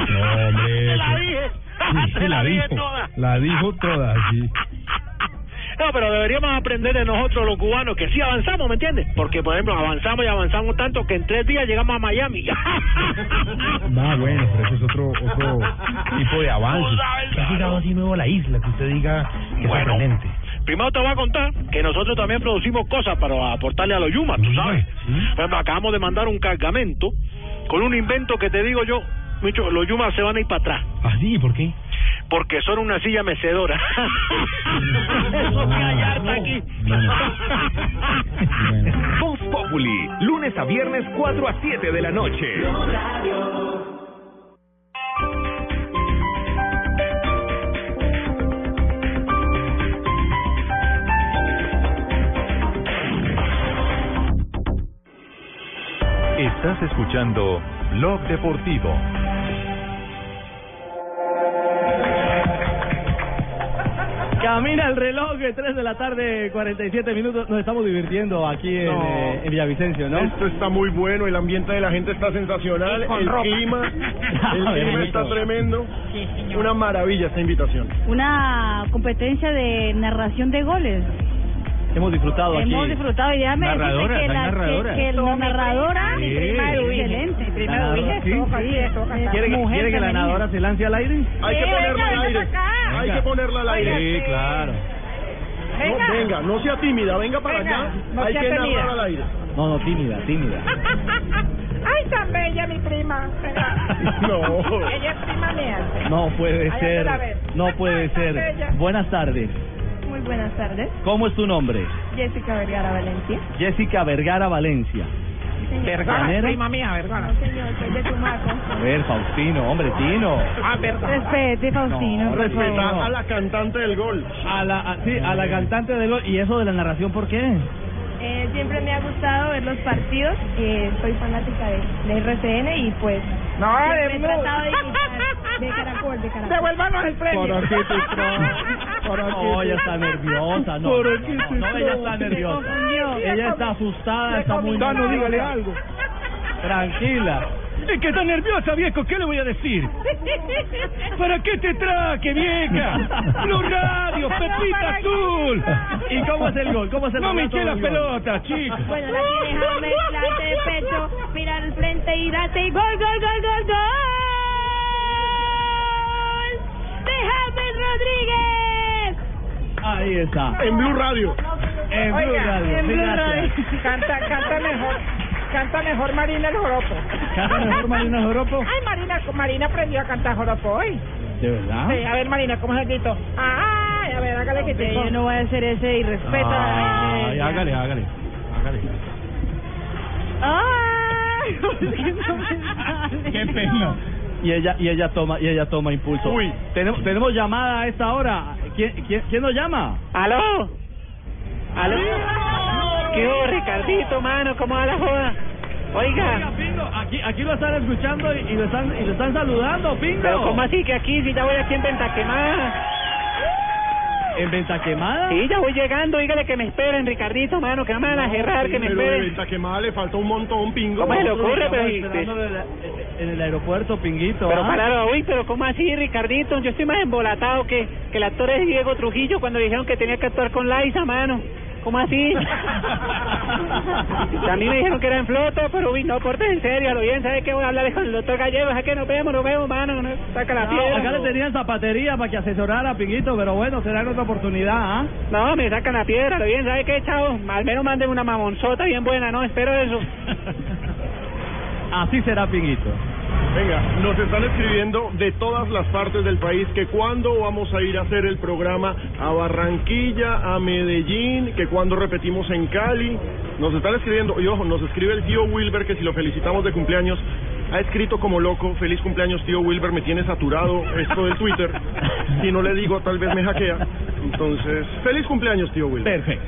No, hombre. Te la dije. Sí, la dije dijo. toda. La dijo toda, sí. No, pero deberíamos aprender de nosotros los cubanos que sí avanzamos, ¿me entiendes? Porque, por ejemplo, avanzamos y avanzamos tanto que en tres días llegamos a Miami. Ah, bueno, pero eso es otro, otro tipo de avance. ¿Qué ha llegado así nuevo a la isla? Que usted diga que es Bueno. sorprendente. Primero te voy a contar que nosotros también producimos cosas para aportarle a los Yumas, tú sabes. Por ejemplo, acabamos de mandar un cargamento con un invento que te digo yo, Micho, los Yumas se van a ir para atrás. ¿Ah, sí? ¿Por qué? Porque son una silla mecedora. Eso que hay harta aquí. Voz Populi. Lunes a viernes 4 a 7 de la noche. Estás escuchando Blog Deportivo. Camina el reloj, 3 de la tarde, 47 minutos. Nos estamos divirtiendo aquí en, No. eh, en Villavicencio, ¿no? Esto está muy bueno, el ambiente de la gente está sensacional, el ropa. clima, el A ver, clima bonito. está tremendo. Una maravilla esta invitación. una competencia de narración de goles. Hemos disfrutado aquí. Hemos disfrutado y déjame decirte que la, narradoras. que, que la narradora Sí. excelente. Mi prima Edwige, Sí, toca, sí, sí, es- toca. es ¿Quiere, que- mujer quiere que la nadadora se lance al aire? Hay que ponerla venga, al aire. Hay que ponerla al aire. Sí, claro. No, venga, no sea tímida, venga para Venga, acá. no Hay que tímida. narrar al aire. No, no, tímida, tímida. Ay, tan bella mi prima. No. Ella es prima mía. No puede Ay, ser. No puede ser. Buenas tardes. Muy buenas tardes. ¿Cómo es tu nombre? Jessica Vergara Valencia. Jessica Vergara Valencia. Vergara, prima mía, Vergara. No, señor, soy de Tumaco. A ver, Faustino, hombre, Tino. Ah, verdad. Respete, Faustino, No, respeta. A la cantante del gol. A la, a- sí, a la cantante de gol. ¿Y eso de la narración por qué? Eh, siempre me ha gustado ver los partidos. Eh, soy fanática de, de RCN y pues No, he tratado de imitar de Caracol, de Caracol. Devuélvanos el premio. Por aquí te trae. No, ella está nerviosa, no. Por No, aquí no, no, ella está Se nerviosa. Ella está asustada, Se está muy nerviosa. dígale algo. Tranquila. ¿Es que está nerviosa, viejo? ¿Qué le voy a decir? ¿Para qué te traje, vieja? Blue Radio, Pepita Azul. ¿Y cómo es el gol? ¿Cómo es el No me eché la pelota, chico. Bueno, la tienes James, late de pecho, mira al frente y date y gol, gol, gol, gol, gol. James Rodríguez. Ahí está. En Blue Radio. En Blue Oiga, Radio. en Blue. Radio. Canta, canta mejor. Canta mejor Marina el joropo. ¿Canta mejor Marina Joropo? Ay, Marina, Marina aprendió a cantar joropo hoy. ¿De verdad? Sí, a ver, Marina, ¿cómo es el grito? Ay, a ver, hágale que te... Yo no voy a hacer ese irrespeto Ay, hágale, hágale. Hágale. Ay, que no me sale. Qué pena. Y ella, y ella toma, y ella toma impulso. Uy. Tenemos, tenemos llamada a esta hora. ¿Quién, quién, quién nos llama? ¿Aló? ¿Aló? ¿Qué hubo, Ricardito, mano? ¿Cómo va la joda? Oiga, Oiga, Pingo, aquí, aquí lo están escuchando y, y lo están, y lo están saludando, Pingo. pero ¿cómo así que aquí, si ya voy aquí en Venta Quemada? ¿En Venta Quemada? Sí, ya voy llegando, dígale que me esperen, Ricardito, mano, que no me van a cerrar, que me esperen. venta quemada le falta un montón, pingo. ¿Cómo se le ocurre? Pero, en el- en aeropuerto, Pinguito. Pero ¿ah? para uy, pero ¿cómo así, Ricardito? Yo estoy más embolatado que, que el actor es Diego Trujillo cuando dijeron que tenía que actuar con Liza, mano. ¿Cómo así? Mí me dijeron que era en flota, pero uy, no, portes en serio, a lo bien, ¿sabes qué? Voy a hablar con el doctor Gallego, es que nos vemos, nos vemos, mano, no, saca la No, piedra. acá le tenían zapatería para que asesorara a Pinguito, pero bueno, será en otra oportunidad, ¿ah? No, me sacan la piedra, a lo bien, ¿sabes qué, chavo? Al menos manden una mamonzota bien buena, no, espero eso. Así será, Pinguito. Venga, nos están escribiendo de todas las partes del país que cuándo vamos a ir a hacer el programa a Barranquilla, a Medellín, que cuando repetimos en Cali. Nos están escribiendo, y ojo, nos escribe el tío Wilber que si lo felicitamos de cumpleaños, ha escrito como loco, feliz cumpleaños tío Wilber, me tiene saturado esto del Twitter. Si no le digo, tal vez me hackea. Entonces, feliz cumpleaños tío Wilber. Perfecto.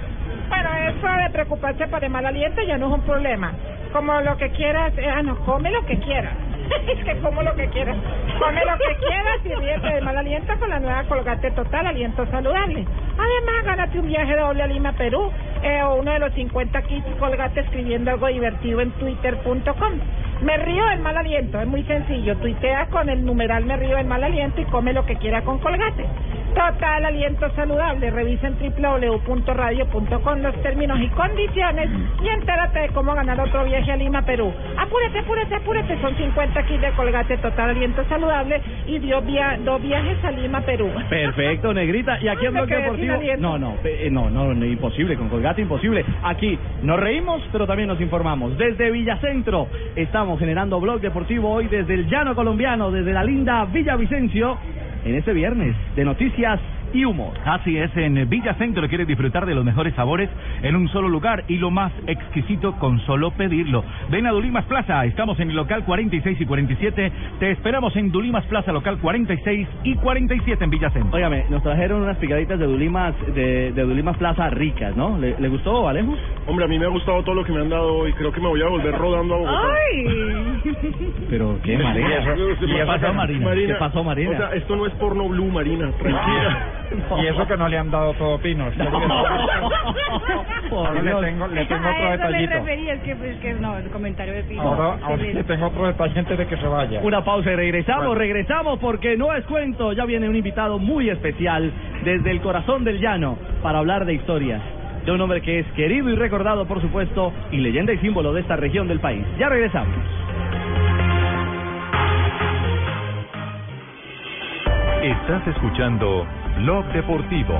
Bueno, eso de preocuparse por el mal aliento ya no es un problema. Como lo que quieras, eh, ah, no, come lo que quieras. que como lo que quieras. Come lo que quieras y ríete de mal aliento con la nueva Colgate Total Aliento Saludable. Además, gánate un viaje doble a Lima, Perú, eh, o uno de los 50 kits Colgate escribiendo algo divertido en twitter.com. Me río del mal aliento, es muy sencillo. Tuitea con el numeral Me río del mal aliento y come lo que quiera con Colgate. Total aliento saludable. Revisa en www.radio.com los términos y condiciones y entérate de cómo ganar otro viaje a Lima, Perú. Apúrate, apúrate, apúrate. Son 50 kits de Colgate Total Aliento Saludable y dos, via dos viajes a Lima, Perú. Perfecto, negrita. Y aquí en sin Deportivo. No, no, eh, no, no, no, imposible, con Colgate imposible. Aquí nos reímos, pero también nos informamos. Desde Villacentro estamos generando Blog Deportivo hoy desde el llano colombiano, desde la linda Villavicencio, en este viernes de noticias y humor. Así es, en Villa Centro quieres disfrutar de los mejores sabores en un solo lugar y lo más exquisito con solo pedirlo. Ven a Dulimas Plaza, estamos en el local 46 y 47. Te esperamos en Dulimas Plaza, local 46 y 47 en Villa Centro. Óigame, nos trajeron unas picaditas de Dulimas, de, de Dulimas Plaza ricas, ¿no? ¿Le, le gustó, Alejo? Hombre, a mí me ha gustado todo lo que me han dado hoy. Creo que me voy a volver rodando a Bogotá. Pero qué, Marina. ¿Qué pasó, Marina? ¿Qué pasó, Marina? O sea, esto no es porno blue, Marina. Tranquila. Y eso que no le han dado todo pino. Por Ahora le tengo, le tengo a otro eso me detallito. refería, es que, es que no, el comentario de Pino. Ahora, le tengo otro detalle antes de que se vaya. Una pausa y regresamos, Bueno. regresamos porque no es cuento, ya viene un invitado muy especial desde el corazón del llano para hablar de historias. De un hombre que es querido y recordado, por supuesto, y leyenda y símbolo de esta región del país. Ya regresamos. Estás escuchando Blog Deportivo.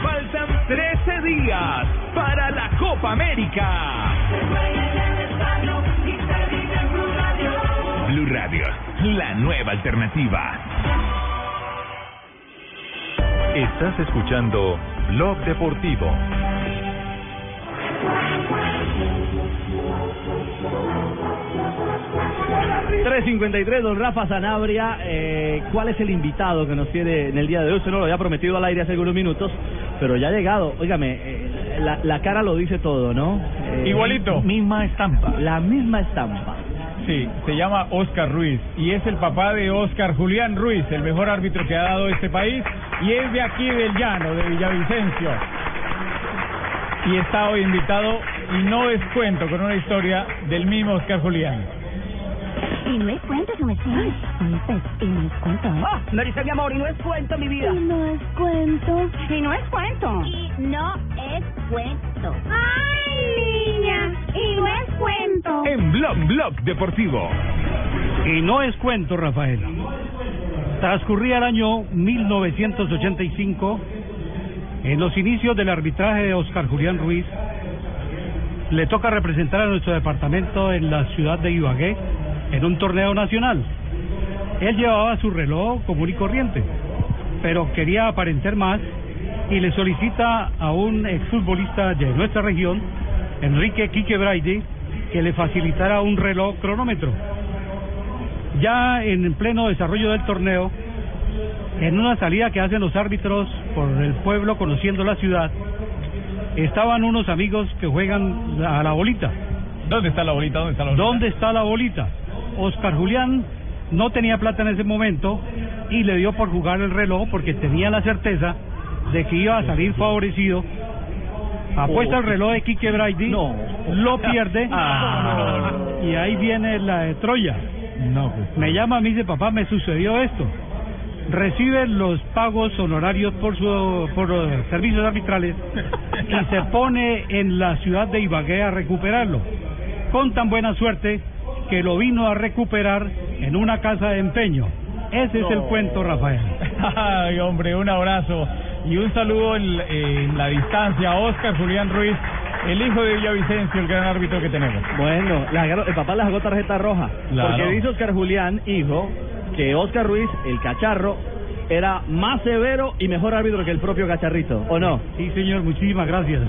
Faltan 13 días para la Copa América. Blue Radio, la nueva alternativa. Estás escuchando Blog Deportivo. 353, don Rafa Sanabria, eh, ¿cuál es el invitado que nos tiene en el día de hoy? Usted no lo había prometido al aire hace algunos minutos, pero ya ha llegado. Óigame, eh, la, la cara lo dice todo, ¿no? Eh, Igualito. Misma estampa. La misma estampa. Sí, se llama Oscar Ruiz y es el papá de Oscar Julián Ruiz, el mejor árbitro que ha dado este país y es de aquí del llano, de Villavicencio. Y está hoy invitado y no es cuento con una historia del mismo Oscar Julián. Y no es cuento, no es cuento. Y no es cuento. Oh, me dice mi amor, y no es cuento, mi vida. Y no es cuento. Y no es cuento. Y no es cuento. ¡Ay, niña! Y no es cuento. En Blog Blog Deportivo. Y no es cuento, Rafael. Transcurría el año 1985, en los inicios del arbitraje de Oscar Julián Ruiz, le toca representar a nuestro departamento en la ciudad de Ibagué en un torneo nacional. Él llevaba su reloj común y corriente, pero quería aparentar más y le solicita a un exfutbolista de nuestra región, Enrique Quique Braide, que le facilitara un reloj cronómetro. Ya en pleno desarrollo del torneo, en una salida que hacen los árbitros por el pueblo conociendo la ciudad, estaban unos amigos que juegan a la bolita. ¿Dónde está la bolita? ¿Dónde está la bolita? ¿Dónde está la bolita? Oscar Julián no tenía plata en ese momento y le dio por jugar el reloj porque tenía la certeza de que iba a salir favorecido. Apuesta el reloj de Quique Brady, lo pierde Ah. y ahí viene la de Troya. No, pues. Me llama a mí y dice, papá, me sucedió esto. Recibe los pagos honorarios por su por los servicios arbitrales y se pone en la ciudad de Ibagué a recuperarlo. Con tan buena suerte que lo vino a recuperar en una casa de empeño. Ese es el cuento, Rafael. Ay, hombre, un abrazo y un saludo en, en la distancia a Oscar Julián Ruiz, el hijo de Villavicencio, el gran árbitro que tenemos. Bueno, la el papá le sacó tarjeta roja. Claro. Porque dice Oscar Julián, hijo, que Oscar Ruiz, el cacharro, era más severo y mejor árbitro que el propio cacharrito, ¿o no? Sí, señor, muchísimas gracias.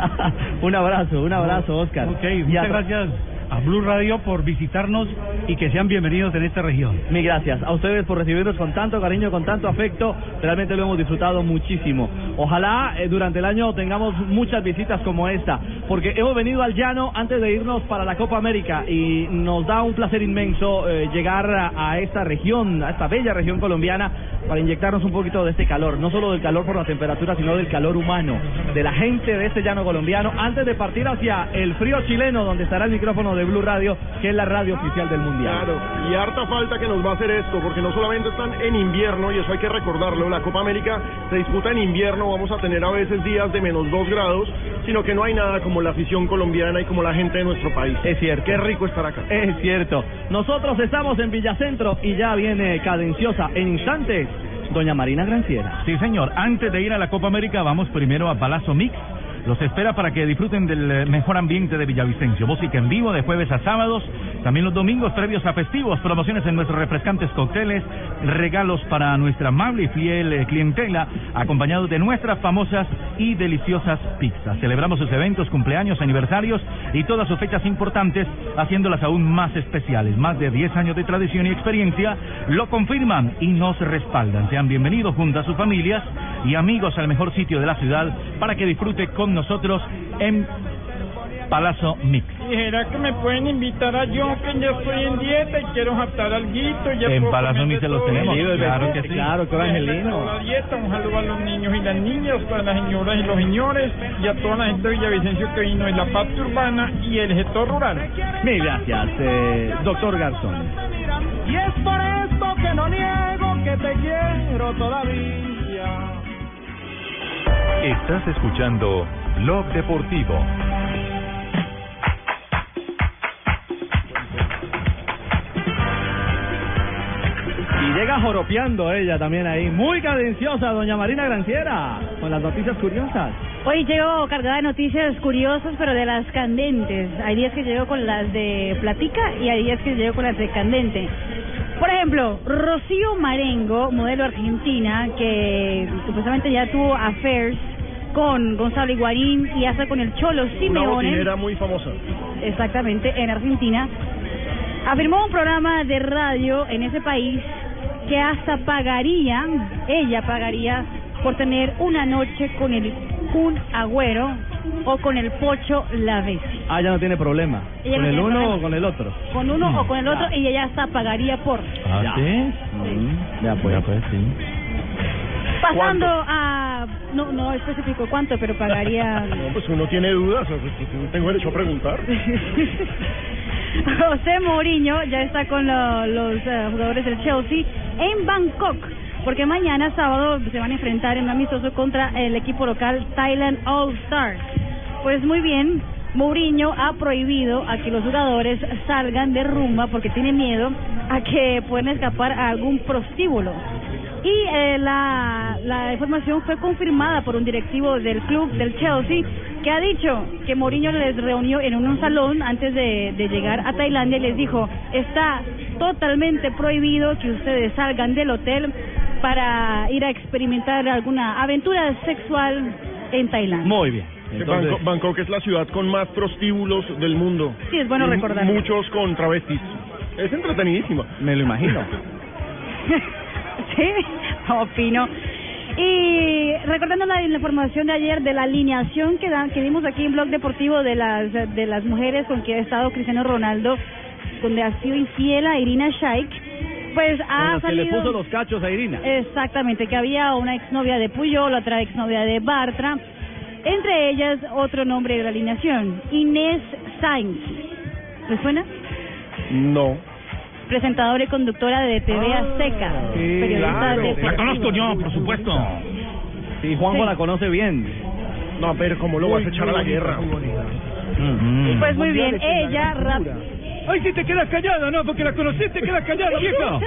un abrazo, un abrazo, Oscar. Ok, Y muchas a- gracias a Blue Radio por visitarnos y que sean bienvenidos en esta región. Mil gracias a ustedes por recibirnos con tanto cariño, con tanto afecto. Realmente lo hemos disfrutado muchísimo. Ojalá eh, durante el año tengamos muchas visitas como esta, porque hemos venido al llano antes de irnos para la Copa América y nos da un placer inmenso eh, llegar a, esta región, a esta bella región colombiana, para inyectarnos un poquito de este calor, no solo del calor por la temperatura, sino del calor humano, de la gente de este llano colombiano, antes de partir hacia el frío chileno, donde estará el micrófono de Blue Radio, que es la radio oficial del Mundial. Claro, y harta falta que nos va a hacer esto, porque no solamente están en invierno, y eso hay que recordarlo, la Copa América se disputa en invierno, vamos a tener a veces días de menos dos grados, sino que no hay nada como la afición colombiana y como la gente de nuestro país. Es cierto. Qué rico estar acá. Es cierto. Nosotros estamos en Villacentro y ya viene cadenciosa en instantes doña Marina Granciera. Sí, señor. Antes de ir a la Copa América, vamos primero a Palazzo Mix. Los espera para que disfruten del eh, mejor ambiente de Villavicencio. Música en vivo de jueves a sábados. También los domingos previos a festivos. Promociones en nuestros refrescantes cócteles. Regalos para nuestra amable y fiel eh, clientela. Acompañados de nuestras famosas y deliciosas pizzas. Celebramos sus eventos, cumpleaños, aniversarios y todas sus fechas importantes. Haciéndolas aún más especiales. Más de 10 años de tradición y experiencia lo confirman y nos respaldan. Sean bienvenidos junto a sus familias y amigos al mejor sitio de la ciudad para que disfrute con nosotros en Palazzo Mix. Dijera que me pueden invitar a yo, que ya estoy en dieta y quiero japtar. Ya En Palazzo Mix de se los todo. tenemos, claro que sí. Claro, que Sí, angelino. La dieta, un saludo a los niños y las niñas, a las señoras y los señores, y a toda la gente de Villavicencio que vino en la parte urbana y el sector rural. Mil gracias, eh, doctor Garzón. Y es por esto que no niego que te quiero todavía. Estás escuchando Blog Deportivo. Y llega joropeando ella también ahí. Muy cadenciosa, doña Marina Granciera, con las noticias curiosas. Hoy llego cargada de noticias curiosas, pero de las candentes. Hay días que llego con las de platica y hay días que llego con las de candente. Por ejemplo, Rocío Marengo, modelo argentina, que supuestamente ya tuvo affairs con Gonzalo Higuarín y hasta con el Cholo Una Simeone. botinera muy famosa. exactamente, en Argentina, afirmó un programa de radio en ese país que hasta pagaría, ella pagaría por tener una noche con el Kun Agüero o con el Pocho Lavezzi. Ah, ya no tiene problema. Ella ¿Con no el uno problema. o con el otro? Con uno o con el otro y ella hasta pagaría por. ¿Ah, Ya. sí? Mm, Ya pues. Ya pues, sí. Pasando a... No, no especifico cuánto, pero pagaría... No, pues uno tiene dudas, tengo derecho a preguntar. José Mourinho ya está con lo- los eh, jugadores del Chelsea en Bangkok, porque mañana sábado se van a enfrentar en un amistoso contra el equipo local Thailand All Stars. Pues muy bien, Mourinho ha prohibido a que los jugadores salgan de rumba porque tiene miedo a que puedan escapar a algún prostíbulo. Y eh, la, la información fue confirmada por un directivo del club del Chelsea que ha dicho que Mourinho les reunió en un salón antes de, de llegar a Tailandia y les dijo, está totalmente prohibido que ustedes salgan del hotel para ir a experimentar alguna aventura sexual en Tailandia. Muy bien. Entonces, Bangkok, Bangkok es la ciudad con más prostíbulos del mundo. Sí, es bueno Y recordarlo. Muchos con travestis. Es entretenidísima. me lo imagino. sí, opino. Y recordando la, la información de ayer de la alineación que, dan, que dimos aquí en Blog Deportivo de las de las mujeres con que ha estado Cristiano Ronaldo, donde ha sido infiel a Irina Shayk, pues Con ha los que le salido... puso los cachos a Irina. Exactamente, que había una exnovia de Puyol, otra exnovia de Bartra, entre ellas otro nombre de la alineación, Inés Sainz. ¿Le suena? No. Presentadora y conductora de TV Azteca, periodista claro. de La conozco yo, por supuesto. Sí, Juanjo Sí. la conoce bien. No, pero ¿cómo lo vas a echar a la guerra? Mm. Pues muy bien, ella rap Ay, si te quedas callado, ¿no? Porque la conociste, te quedas callado, viejo.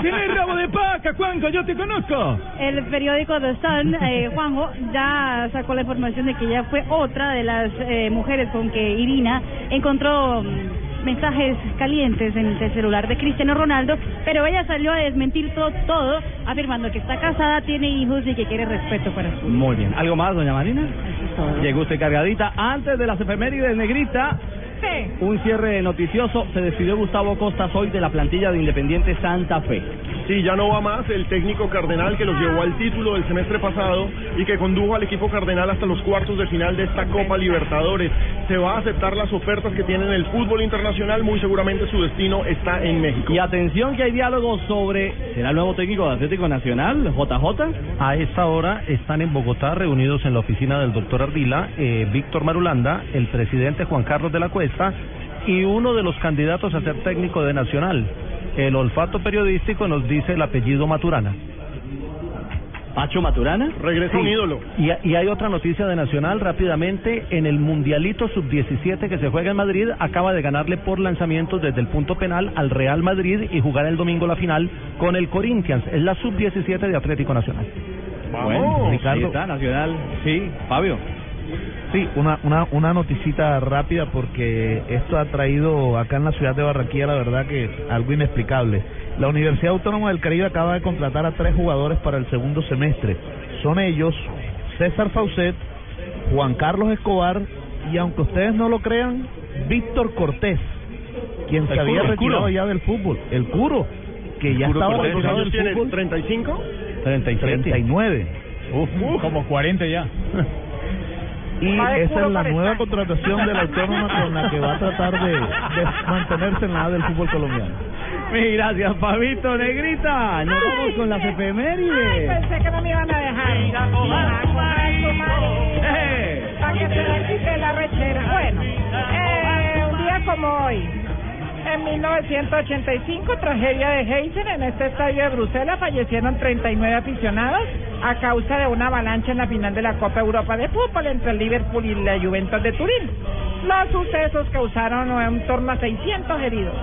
Tienes rabo de paca, Juanjo, yo te conozco. el periódico The Sun, eh, Juanjo, ya sacó la información de que ella fue otra de las eh, mujeres con que Irina encontró mm, mensajes calientes en el celular de Cristiano Ronaldo, pero ella salió a desmentir todo, todo, afirmando que está casada, tiene hijos y que quiere respeto para su Muy bien. ¿Algo más, doña Marina? Eso es todo. Llegó usted cargadita. Antes de las efemérides, negrita, Un cierre noticioso. Se despidió Gustavo Costas hoy de la plantilla de Independiente Santa Fe. Sí, ya no va más el técnico cardenal que los llevó al título del semestre pasado y que condujo al equipo cardenal hasta los cuartos de final de esta Copa Libertadores. Se va a aceptar las ofertas que tiene en el fútbol internacional, muy seguramente su destino está en México. Y atención que hay diálogo sobre, ¿será el nuevo técnico de Atlético Nacional, JJ? A esta hora están en Bogotá reunidos en la oficina del doctor Ardila, eh, Víctor Marulanda, el presidente Juan Carlos de la Cuesta y uno de los candidatos a ser técnico de Nacional. El olfato periodístico nos dice el apellido Maturana. ¿Pacho Maturana? Regresa un ídolo. Y, y hay otra noticia de Nacional rápidamente. En el Mundialito Sub-17 que se juega en Madrid, acaba de ganarle por lanzamientos desde el punto penal al Real Madrid y jugar el domingo la final con el Corinthians. Es la Sub-17 de Atlético Nacional. Bueno, Ricardo. ahí está, Nacional. Sí, Fabio. Sí, una, una, una noticita rápida porque esto ha traído acá en la ciudad de Barranquilla, la verdad que algo inexplicable. La Universidad Autónoma del Caribe acaba de contratar a tres jugadores para el segundo semestre. Son ellos César Faucet, Juan Carlos Escobar y, aunque ustedes no lo crean, Víctor Cortés, quien se había retirado ya del fútbol. El Curo, que ya estaba retirado ¿cuántos del fútbol. tiene? ¿35? 37. 39. Uf, como 40 ya. Y esa es la nueva contratación de la autónoma con la que va a tratar de, de mantenerse en la A del fútbol colombiano. Gracias, Fabito Negrita. Nos vamos con las efemérides. Pensé que no me iban a dejar. Para que te la quite la rechera. Bueno, eh, un día como hoy, en 1985, tragedia de Heisen, en este estadio de Bruselas fallecieron 39 aficionados a causa de una avalancha en la final de la Copa Europa de Fútbol entre el Liverpool y la Juventus de Turín. Los sucesos causaron en torno a 600 heridos.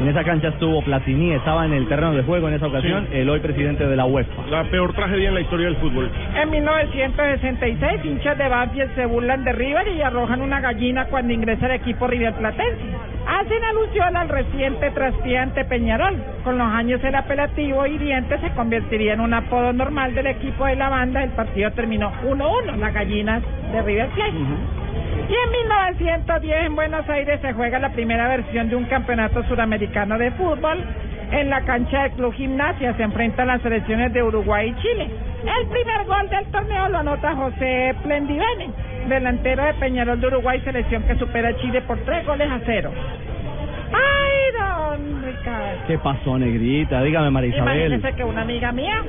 En esa cancha estuvo Platini, estaba en el terreno de juego en esa ocasión, el hoy presidente de la UEFA. La peor tragedia en la historia del fútbol. En 1966, hinchas de Banfield se burlan de River y arrojan una gallina cuando ingresa el equipo River Platense. Hacen alusión al reciente traspiante Peñarol. Con los años el apelativo hiriente se convertiría en un apodo normal del equipo de la banda. El partido terminó 1-1, las gallinas de River Plate. Y en 1910 en Buenos Aires se juega la primera versión de un campeonato suramericano de fútbol. En la cancha del Club Gimnasia se enfrentan las selecciones de Uruguay y Chile. El primer gol del torneo lo anota José Plendivene, delantero de Peñarol de Uruguay, selección que supera a Chile por tres goles a cero. ¡Ay, don Ricardo! ¿Qué pasó, Negrita? Dígame, María Isabel. Imagínese que una amiga mía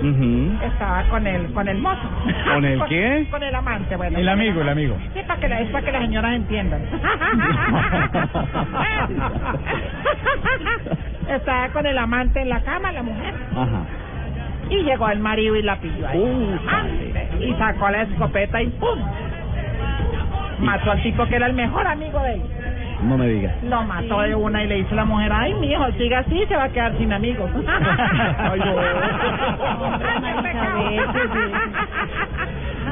estaba con el, con el mozo. ¿Con el qué? Con el amante, bueno. El con amigo, el amigo. Sí, para que, la- es para que las señoras entiendan. Estaba con el amante en la cama, la mujer. Ajá. Y llegó el marido y la pilló ahí. Uh, y sacó la escopeta y ¡pum! Mató al tipo que era el mejor amigo de él. No me digas. Lo mató de una y le dice a la mujer, ay, mi hijo, siga así, se va a quedar sin amigos. Ay,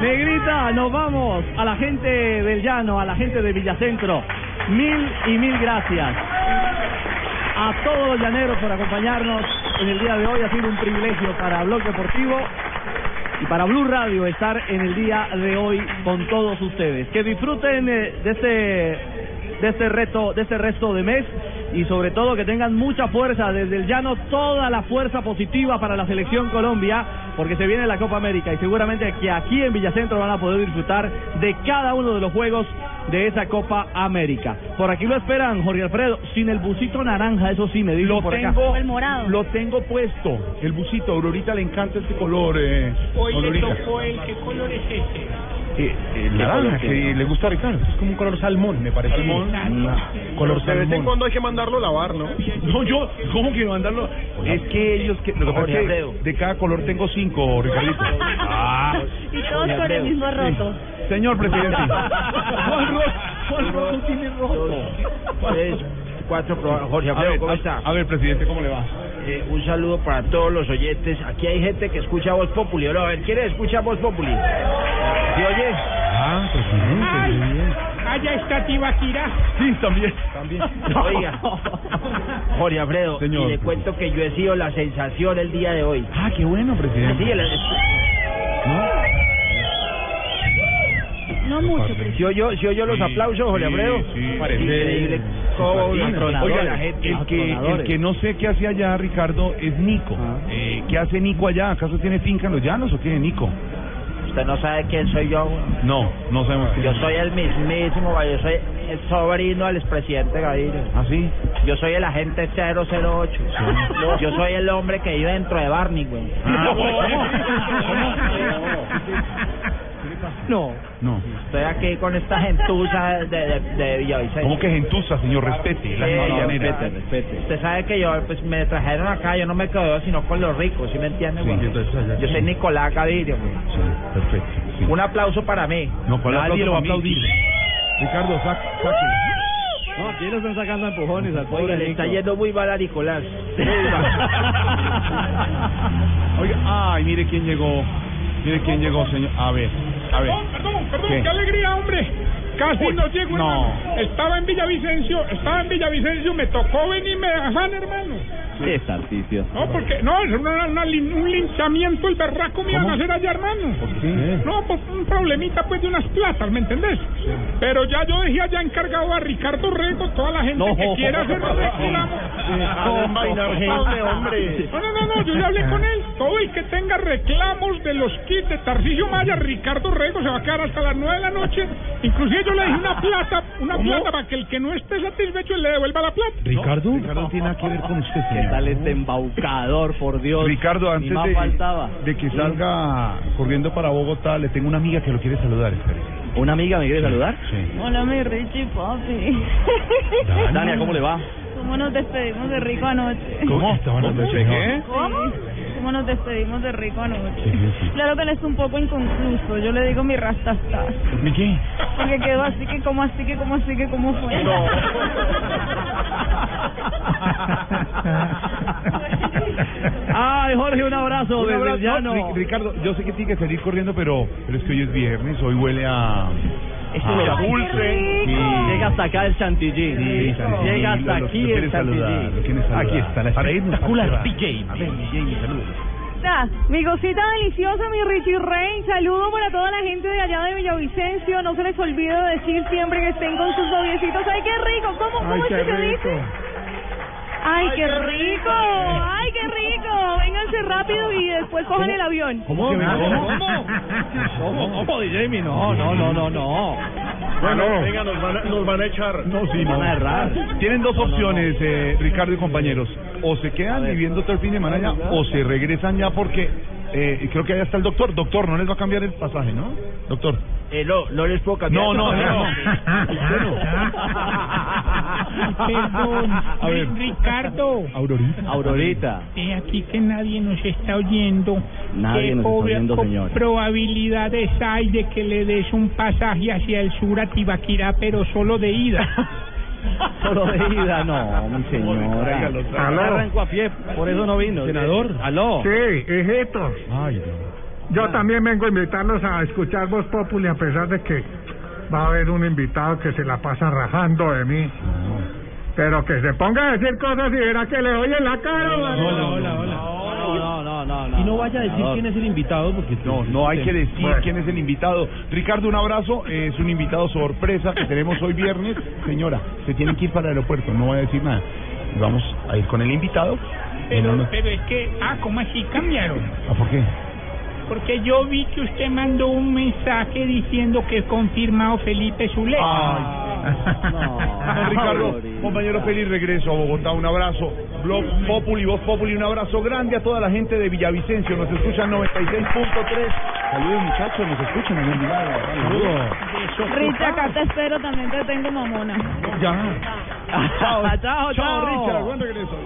Negrita, nos vamos a la gente del llano, a la gente de Villacentro. Mil y mil gracias. A todos los llaneros por acompañarnos en el día de hoy. Ha sido un privilegio para Blog Deportivo y para Blue Radio estar en el día de hoy con todos ustedes. Que disfruten eh, de este de este reto, de este resto de mes y sobre todo que tengan mucha fuerza desde el llano, toda la fuerza positiva para la selección Colombia, porque se viene la Copa América y seguramente que aquí en Villacentro van a poder disfrutar de cada uno de los juegos de esa Copa América. Por aquí lo esperan, Jorge Alfredo, sin el busito naranja, eso sí me dijo Lo por acá. tengo, El morado. lo tengo puesto, el busito. A Aurorita le encanta este color. Eh, Hoy le tocó el, ¿qué color es ese? Eh, eh, naranja, que le gusta a Ricardo. Es como un color salmón, me parece. Salmón. Una- color De vez en salmón. cuando hay que mandarlo a lavar, ¿no? No, yo, ¿cómo que mandarlo? Es que ellos, que, lo que pasa Jorge es que Alfredo. de cada color tengo cinco, Ricardito. Ah. Y todos con el mismo roto. Señor presidente. Cuatro, Jorge A Alfredo, ver, ¿cómo a- está? A ver, presidente, ¿cómo le va? Eh, un saludo para todos los oyentes. Aquí hay gente que escucha Voz Populi. A ver, ¿quién escucha Voz Populi? ¿Sí oye? Ah, presidente, Ay. bien. Allá está Tibaquira. Sí, también, también. Oiga, Jorge Alfredo, Señor. y le cuento que yo he sido la sensación el día de hoy. Ah, qué bueno, presidente. Sí, el- No, no mucho. pero- ¿Sí oyó, sí oyó los aplausos, Jorge Alfredo? Increíble. cómo- Oiga, la gente- el que, el que no sé qué hace allá, Ricardo, es Nico. Eh, ¿Qué hace Nico allá? ¿Acaso tiene finca en los llanos o qué, Nico? Usted no sabe quién soy yo. güey. No, no sabemos quién Yo soy el mismísimo, güey, yo soy el sobrino del expresidente Gaviria. ¿Ah, sí? Yo soy el agente 008. Yo soy el hombre que vive dentro de Barney, güey. No. No. Estoy aquí con esta gentuza de, de, de Villavicencio. ¿Cómo que gentuza, señor? Respete. La Sí, misma yo- manera. Usted sabe que yo pues me trajeron acá, yo no me quedo sino con los ricos, ¿sí me entiende? Sí, güey? entonces allá- yo soy Nicolás Gaviria, güey. Perfecto. Un aplauso para mí. No, ¿cuál Nadie aplauso lo va a para mí? aplaudir. Ricardo, saque. No, aquí lo están sacando a empujones al Oiga, pobre le está Nico. yendo muy mal a Nicolás. Oiga, ay, mire quién llegó. Mire quién llegó, señor. A ver, a. Perdón, perdón, ¿Qué? qué, alegría, hombre. Casi Uy, no llego, no. hermano. Estaba en Villavicencio, estaba en Villavicencio, me tocó venirme de afán, hermano. ¿Qué Tarcicio? No, porque, no, es una- una lin- un linchamiento, el berraco me iban a hacer allá, hermano. No, pues un problemita, pues, de unas platas, ¿me entendés? Pero ya yo dejé allá encargado a Ricardo Rego, toda la gente No. que quiera hacer reclamo. No, no, no, no, yo ya hablé con él. Todo el que tenga reclamos de los kits de Tarcisio Maya, Ricardo Rego se va a quedar hasta las nueve de la noche. Inclusive yo le dije una plata, una plata para que el que no esté satisfecho le devuelva la plata. ¿Ricardo? Ricardo no tiene nada que ver con usted, ¿Qué señor. Tal este embaucador, por Dios? Ricardo, antes más de, faltaba. de que salga corriendo para Bogotá, le tengo una amiga que lo quiere saludar, espere. ¿Una amiga me quiere saludar? Sí. Hola, mi Richie, papi. Tania, ¿cómo le va? ¿Cómo nos despedimos de rico anoche? ¿Cómo? ¿Cómo? ¿Qué? ¿Cómo? ¿Cómo nos despedimos de rico anoche? Claro que él es un poco inconcluso. Yo le digo mi rastastas. ¿Mi qué? Porque quedó así que, como así que, como así que, como fue. Ay, Jorge, un abrazo Un Ricardo, yo sé que tiene que salir corriendo, pero, pero es que hoy es viernes, hoy huele a... Lo- dulce. Sí. Llega hasta acá el chantilly. Sí, Chantilly, Llega hasta aquí el chantilly. saludar. Aquí está la espectacular DJ. A ver, DJ, saludos. Está, mi cosita deliciosa, mi Richie Rey. Saludo para toda la gente de allá de Villavicencio. No se les olvide decir siempre que estén con sus noviecitos. ¡Ay, qué rico! ¿Cómo, cómo es que se dice? ¡Ay, qué rico! ¡Ay, qué rico! Vénganse rápido y después cojan el avión. ¿Cómo? ¿Cómo? ¿Cómo? ¿Cómo, DJ? Mi? No, no, no, no, no. Bueno, venga, nos van a, nos van a echar. No, sí, Van no. a errar. Tienen dos opciones, eh, Ricardo y compañeros. O se quedan viviendo todo el fin de semana o se regresan ya porque eh, creo que allá está el doctor. Doctor, no les va a cambiar el pasaje, ¿no? Doctor. Eh, no, no les puedo cambiar. No, no, no. Perdón, A ver. Ricardo. Aurorita. Aurorita. Eh, aquí que nadie nos está oyendo. Nadie ¿Qué nos está oyendo, señora. probabilidades hay de que le des un pasaje hacia el sur a Tibaquirá, pero solo de ida? Solo de ida, no, mi señora. Aló. Arrancó a pie, por eso no vino. Senador. Aló. Sí, hijitos. Ay, Yo también vengo a invitarlos a escuchar Voz Populi, a pesar de que va a haber un invitado que se la pasa rajando de mí. Pero que se ponga a decir cosas y verá que le doy en la cara. ¿vale? No, no, no, no, no. Y no vaya a decir quién es el invitado porque No, no hay que decir quién es el invitado. Ricardo, un abrazo. Es un invitado sorpresa que tenemos hoy viernes. Señora, se tienen que ir para el aeropuerto. No voy a decir nada. Y Vamos a ir con el invitado. Pero, pero es que, ah, ¿cómo así cambiaron? ¿Ah, ¿Por qué? Porque yo vi que usted mandó un mensaje diciendo que confirmado Felipe Zuleta. Don Ricardo, compañero feliz regreso a Bogotá, un abrazo. Blog Populi, Voz Populi, un abrazo grande a toda la gente de Villavicencio, nos escuchan 96.3. Saludos muchachos, nos escuchan en el. Saludos. Richie, acá te espero, también te tengo mamona. Ya. Chao, chao, Chao, Richard, buen regreso.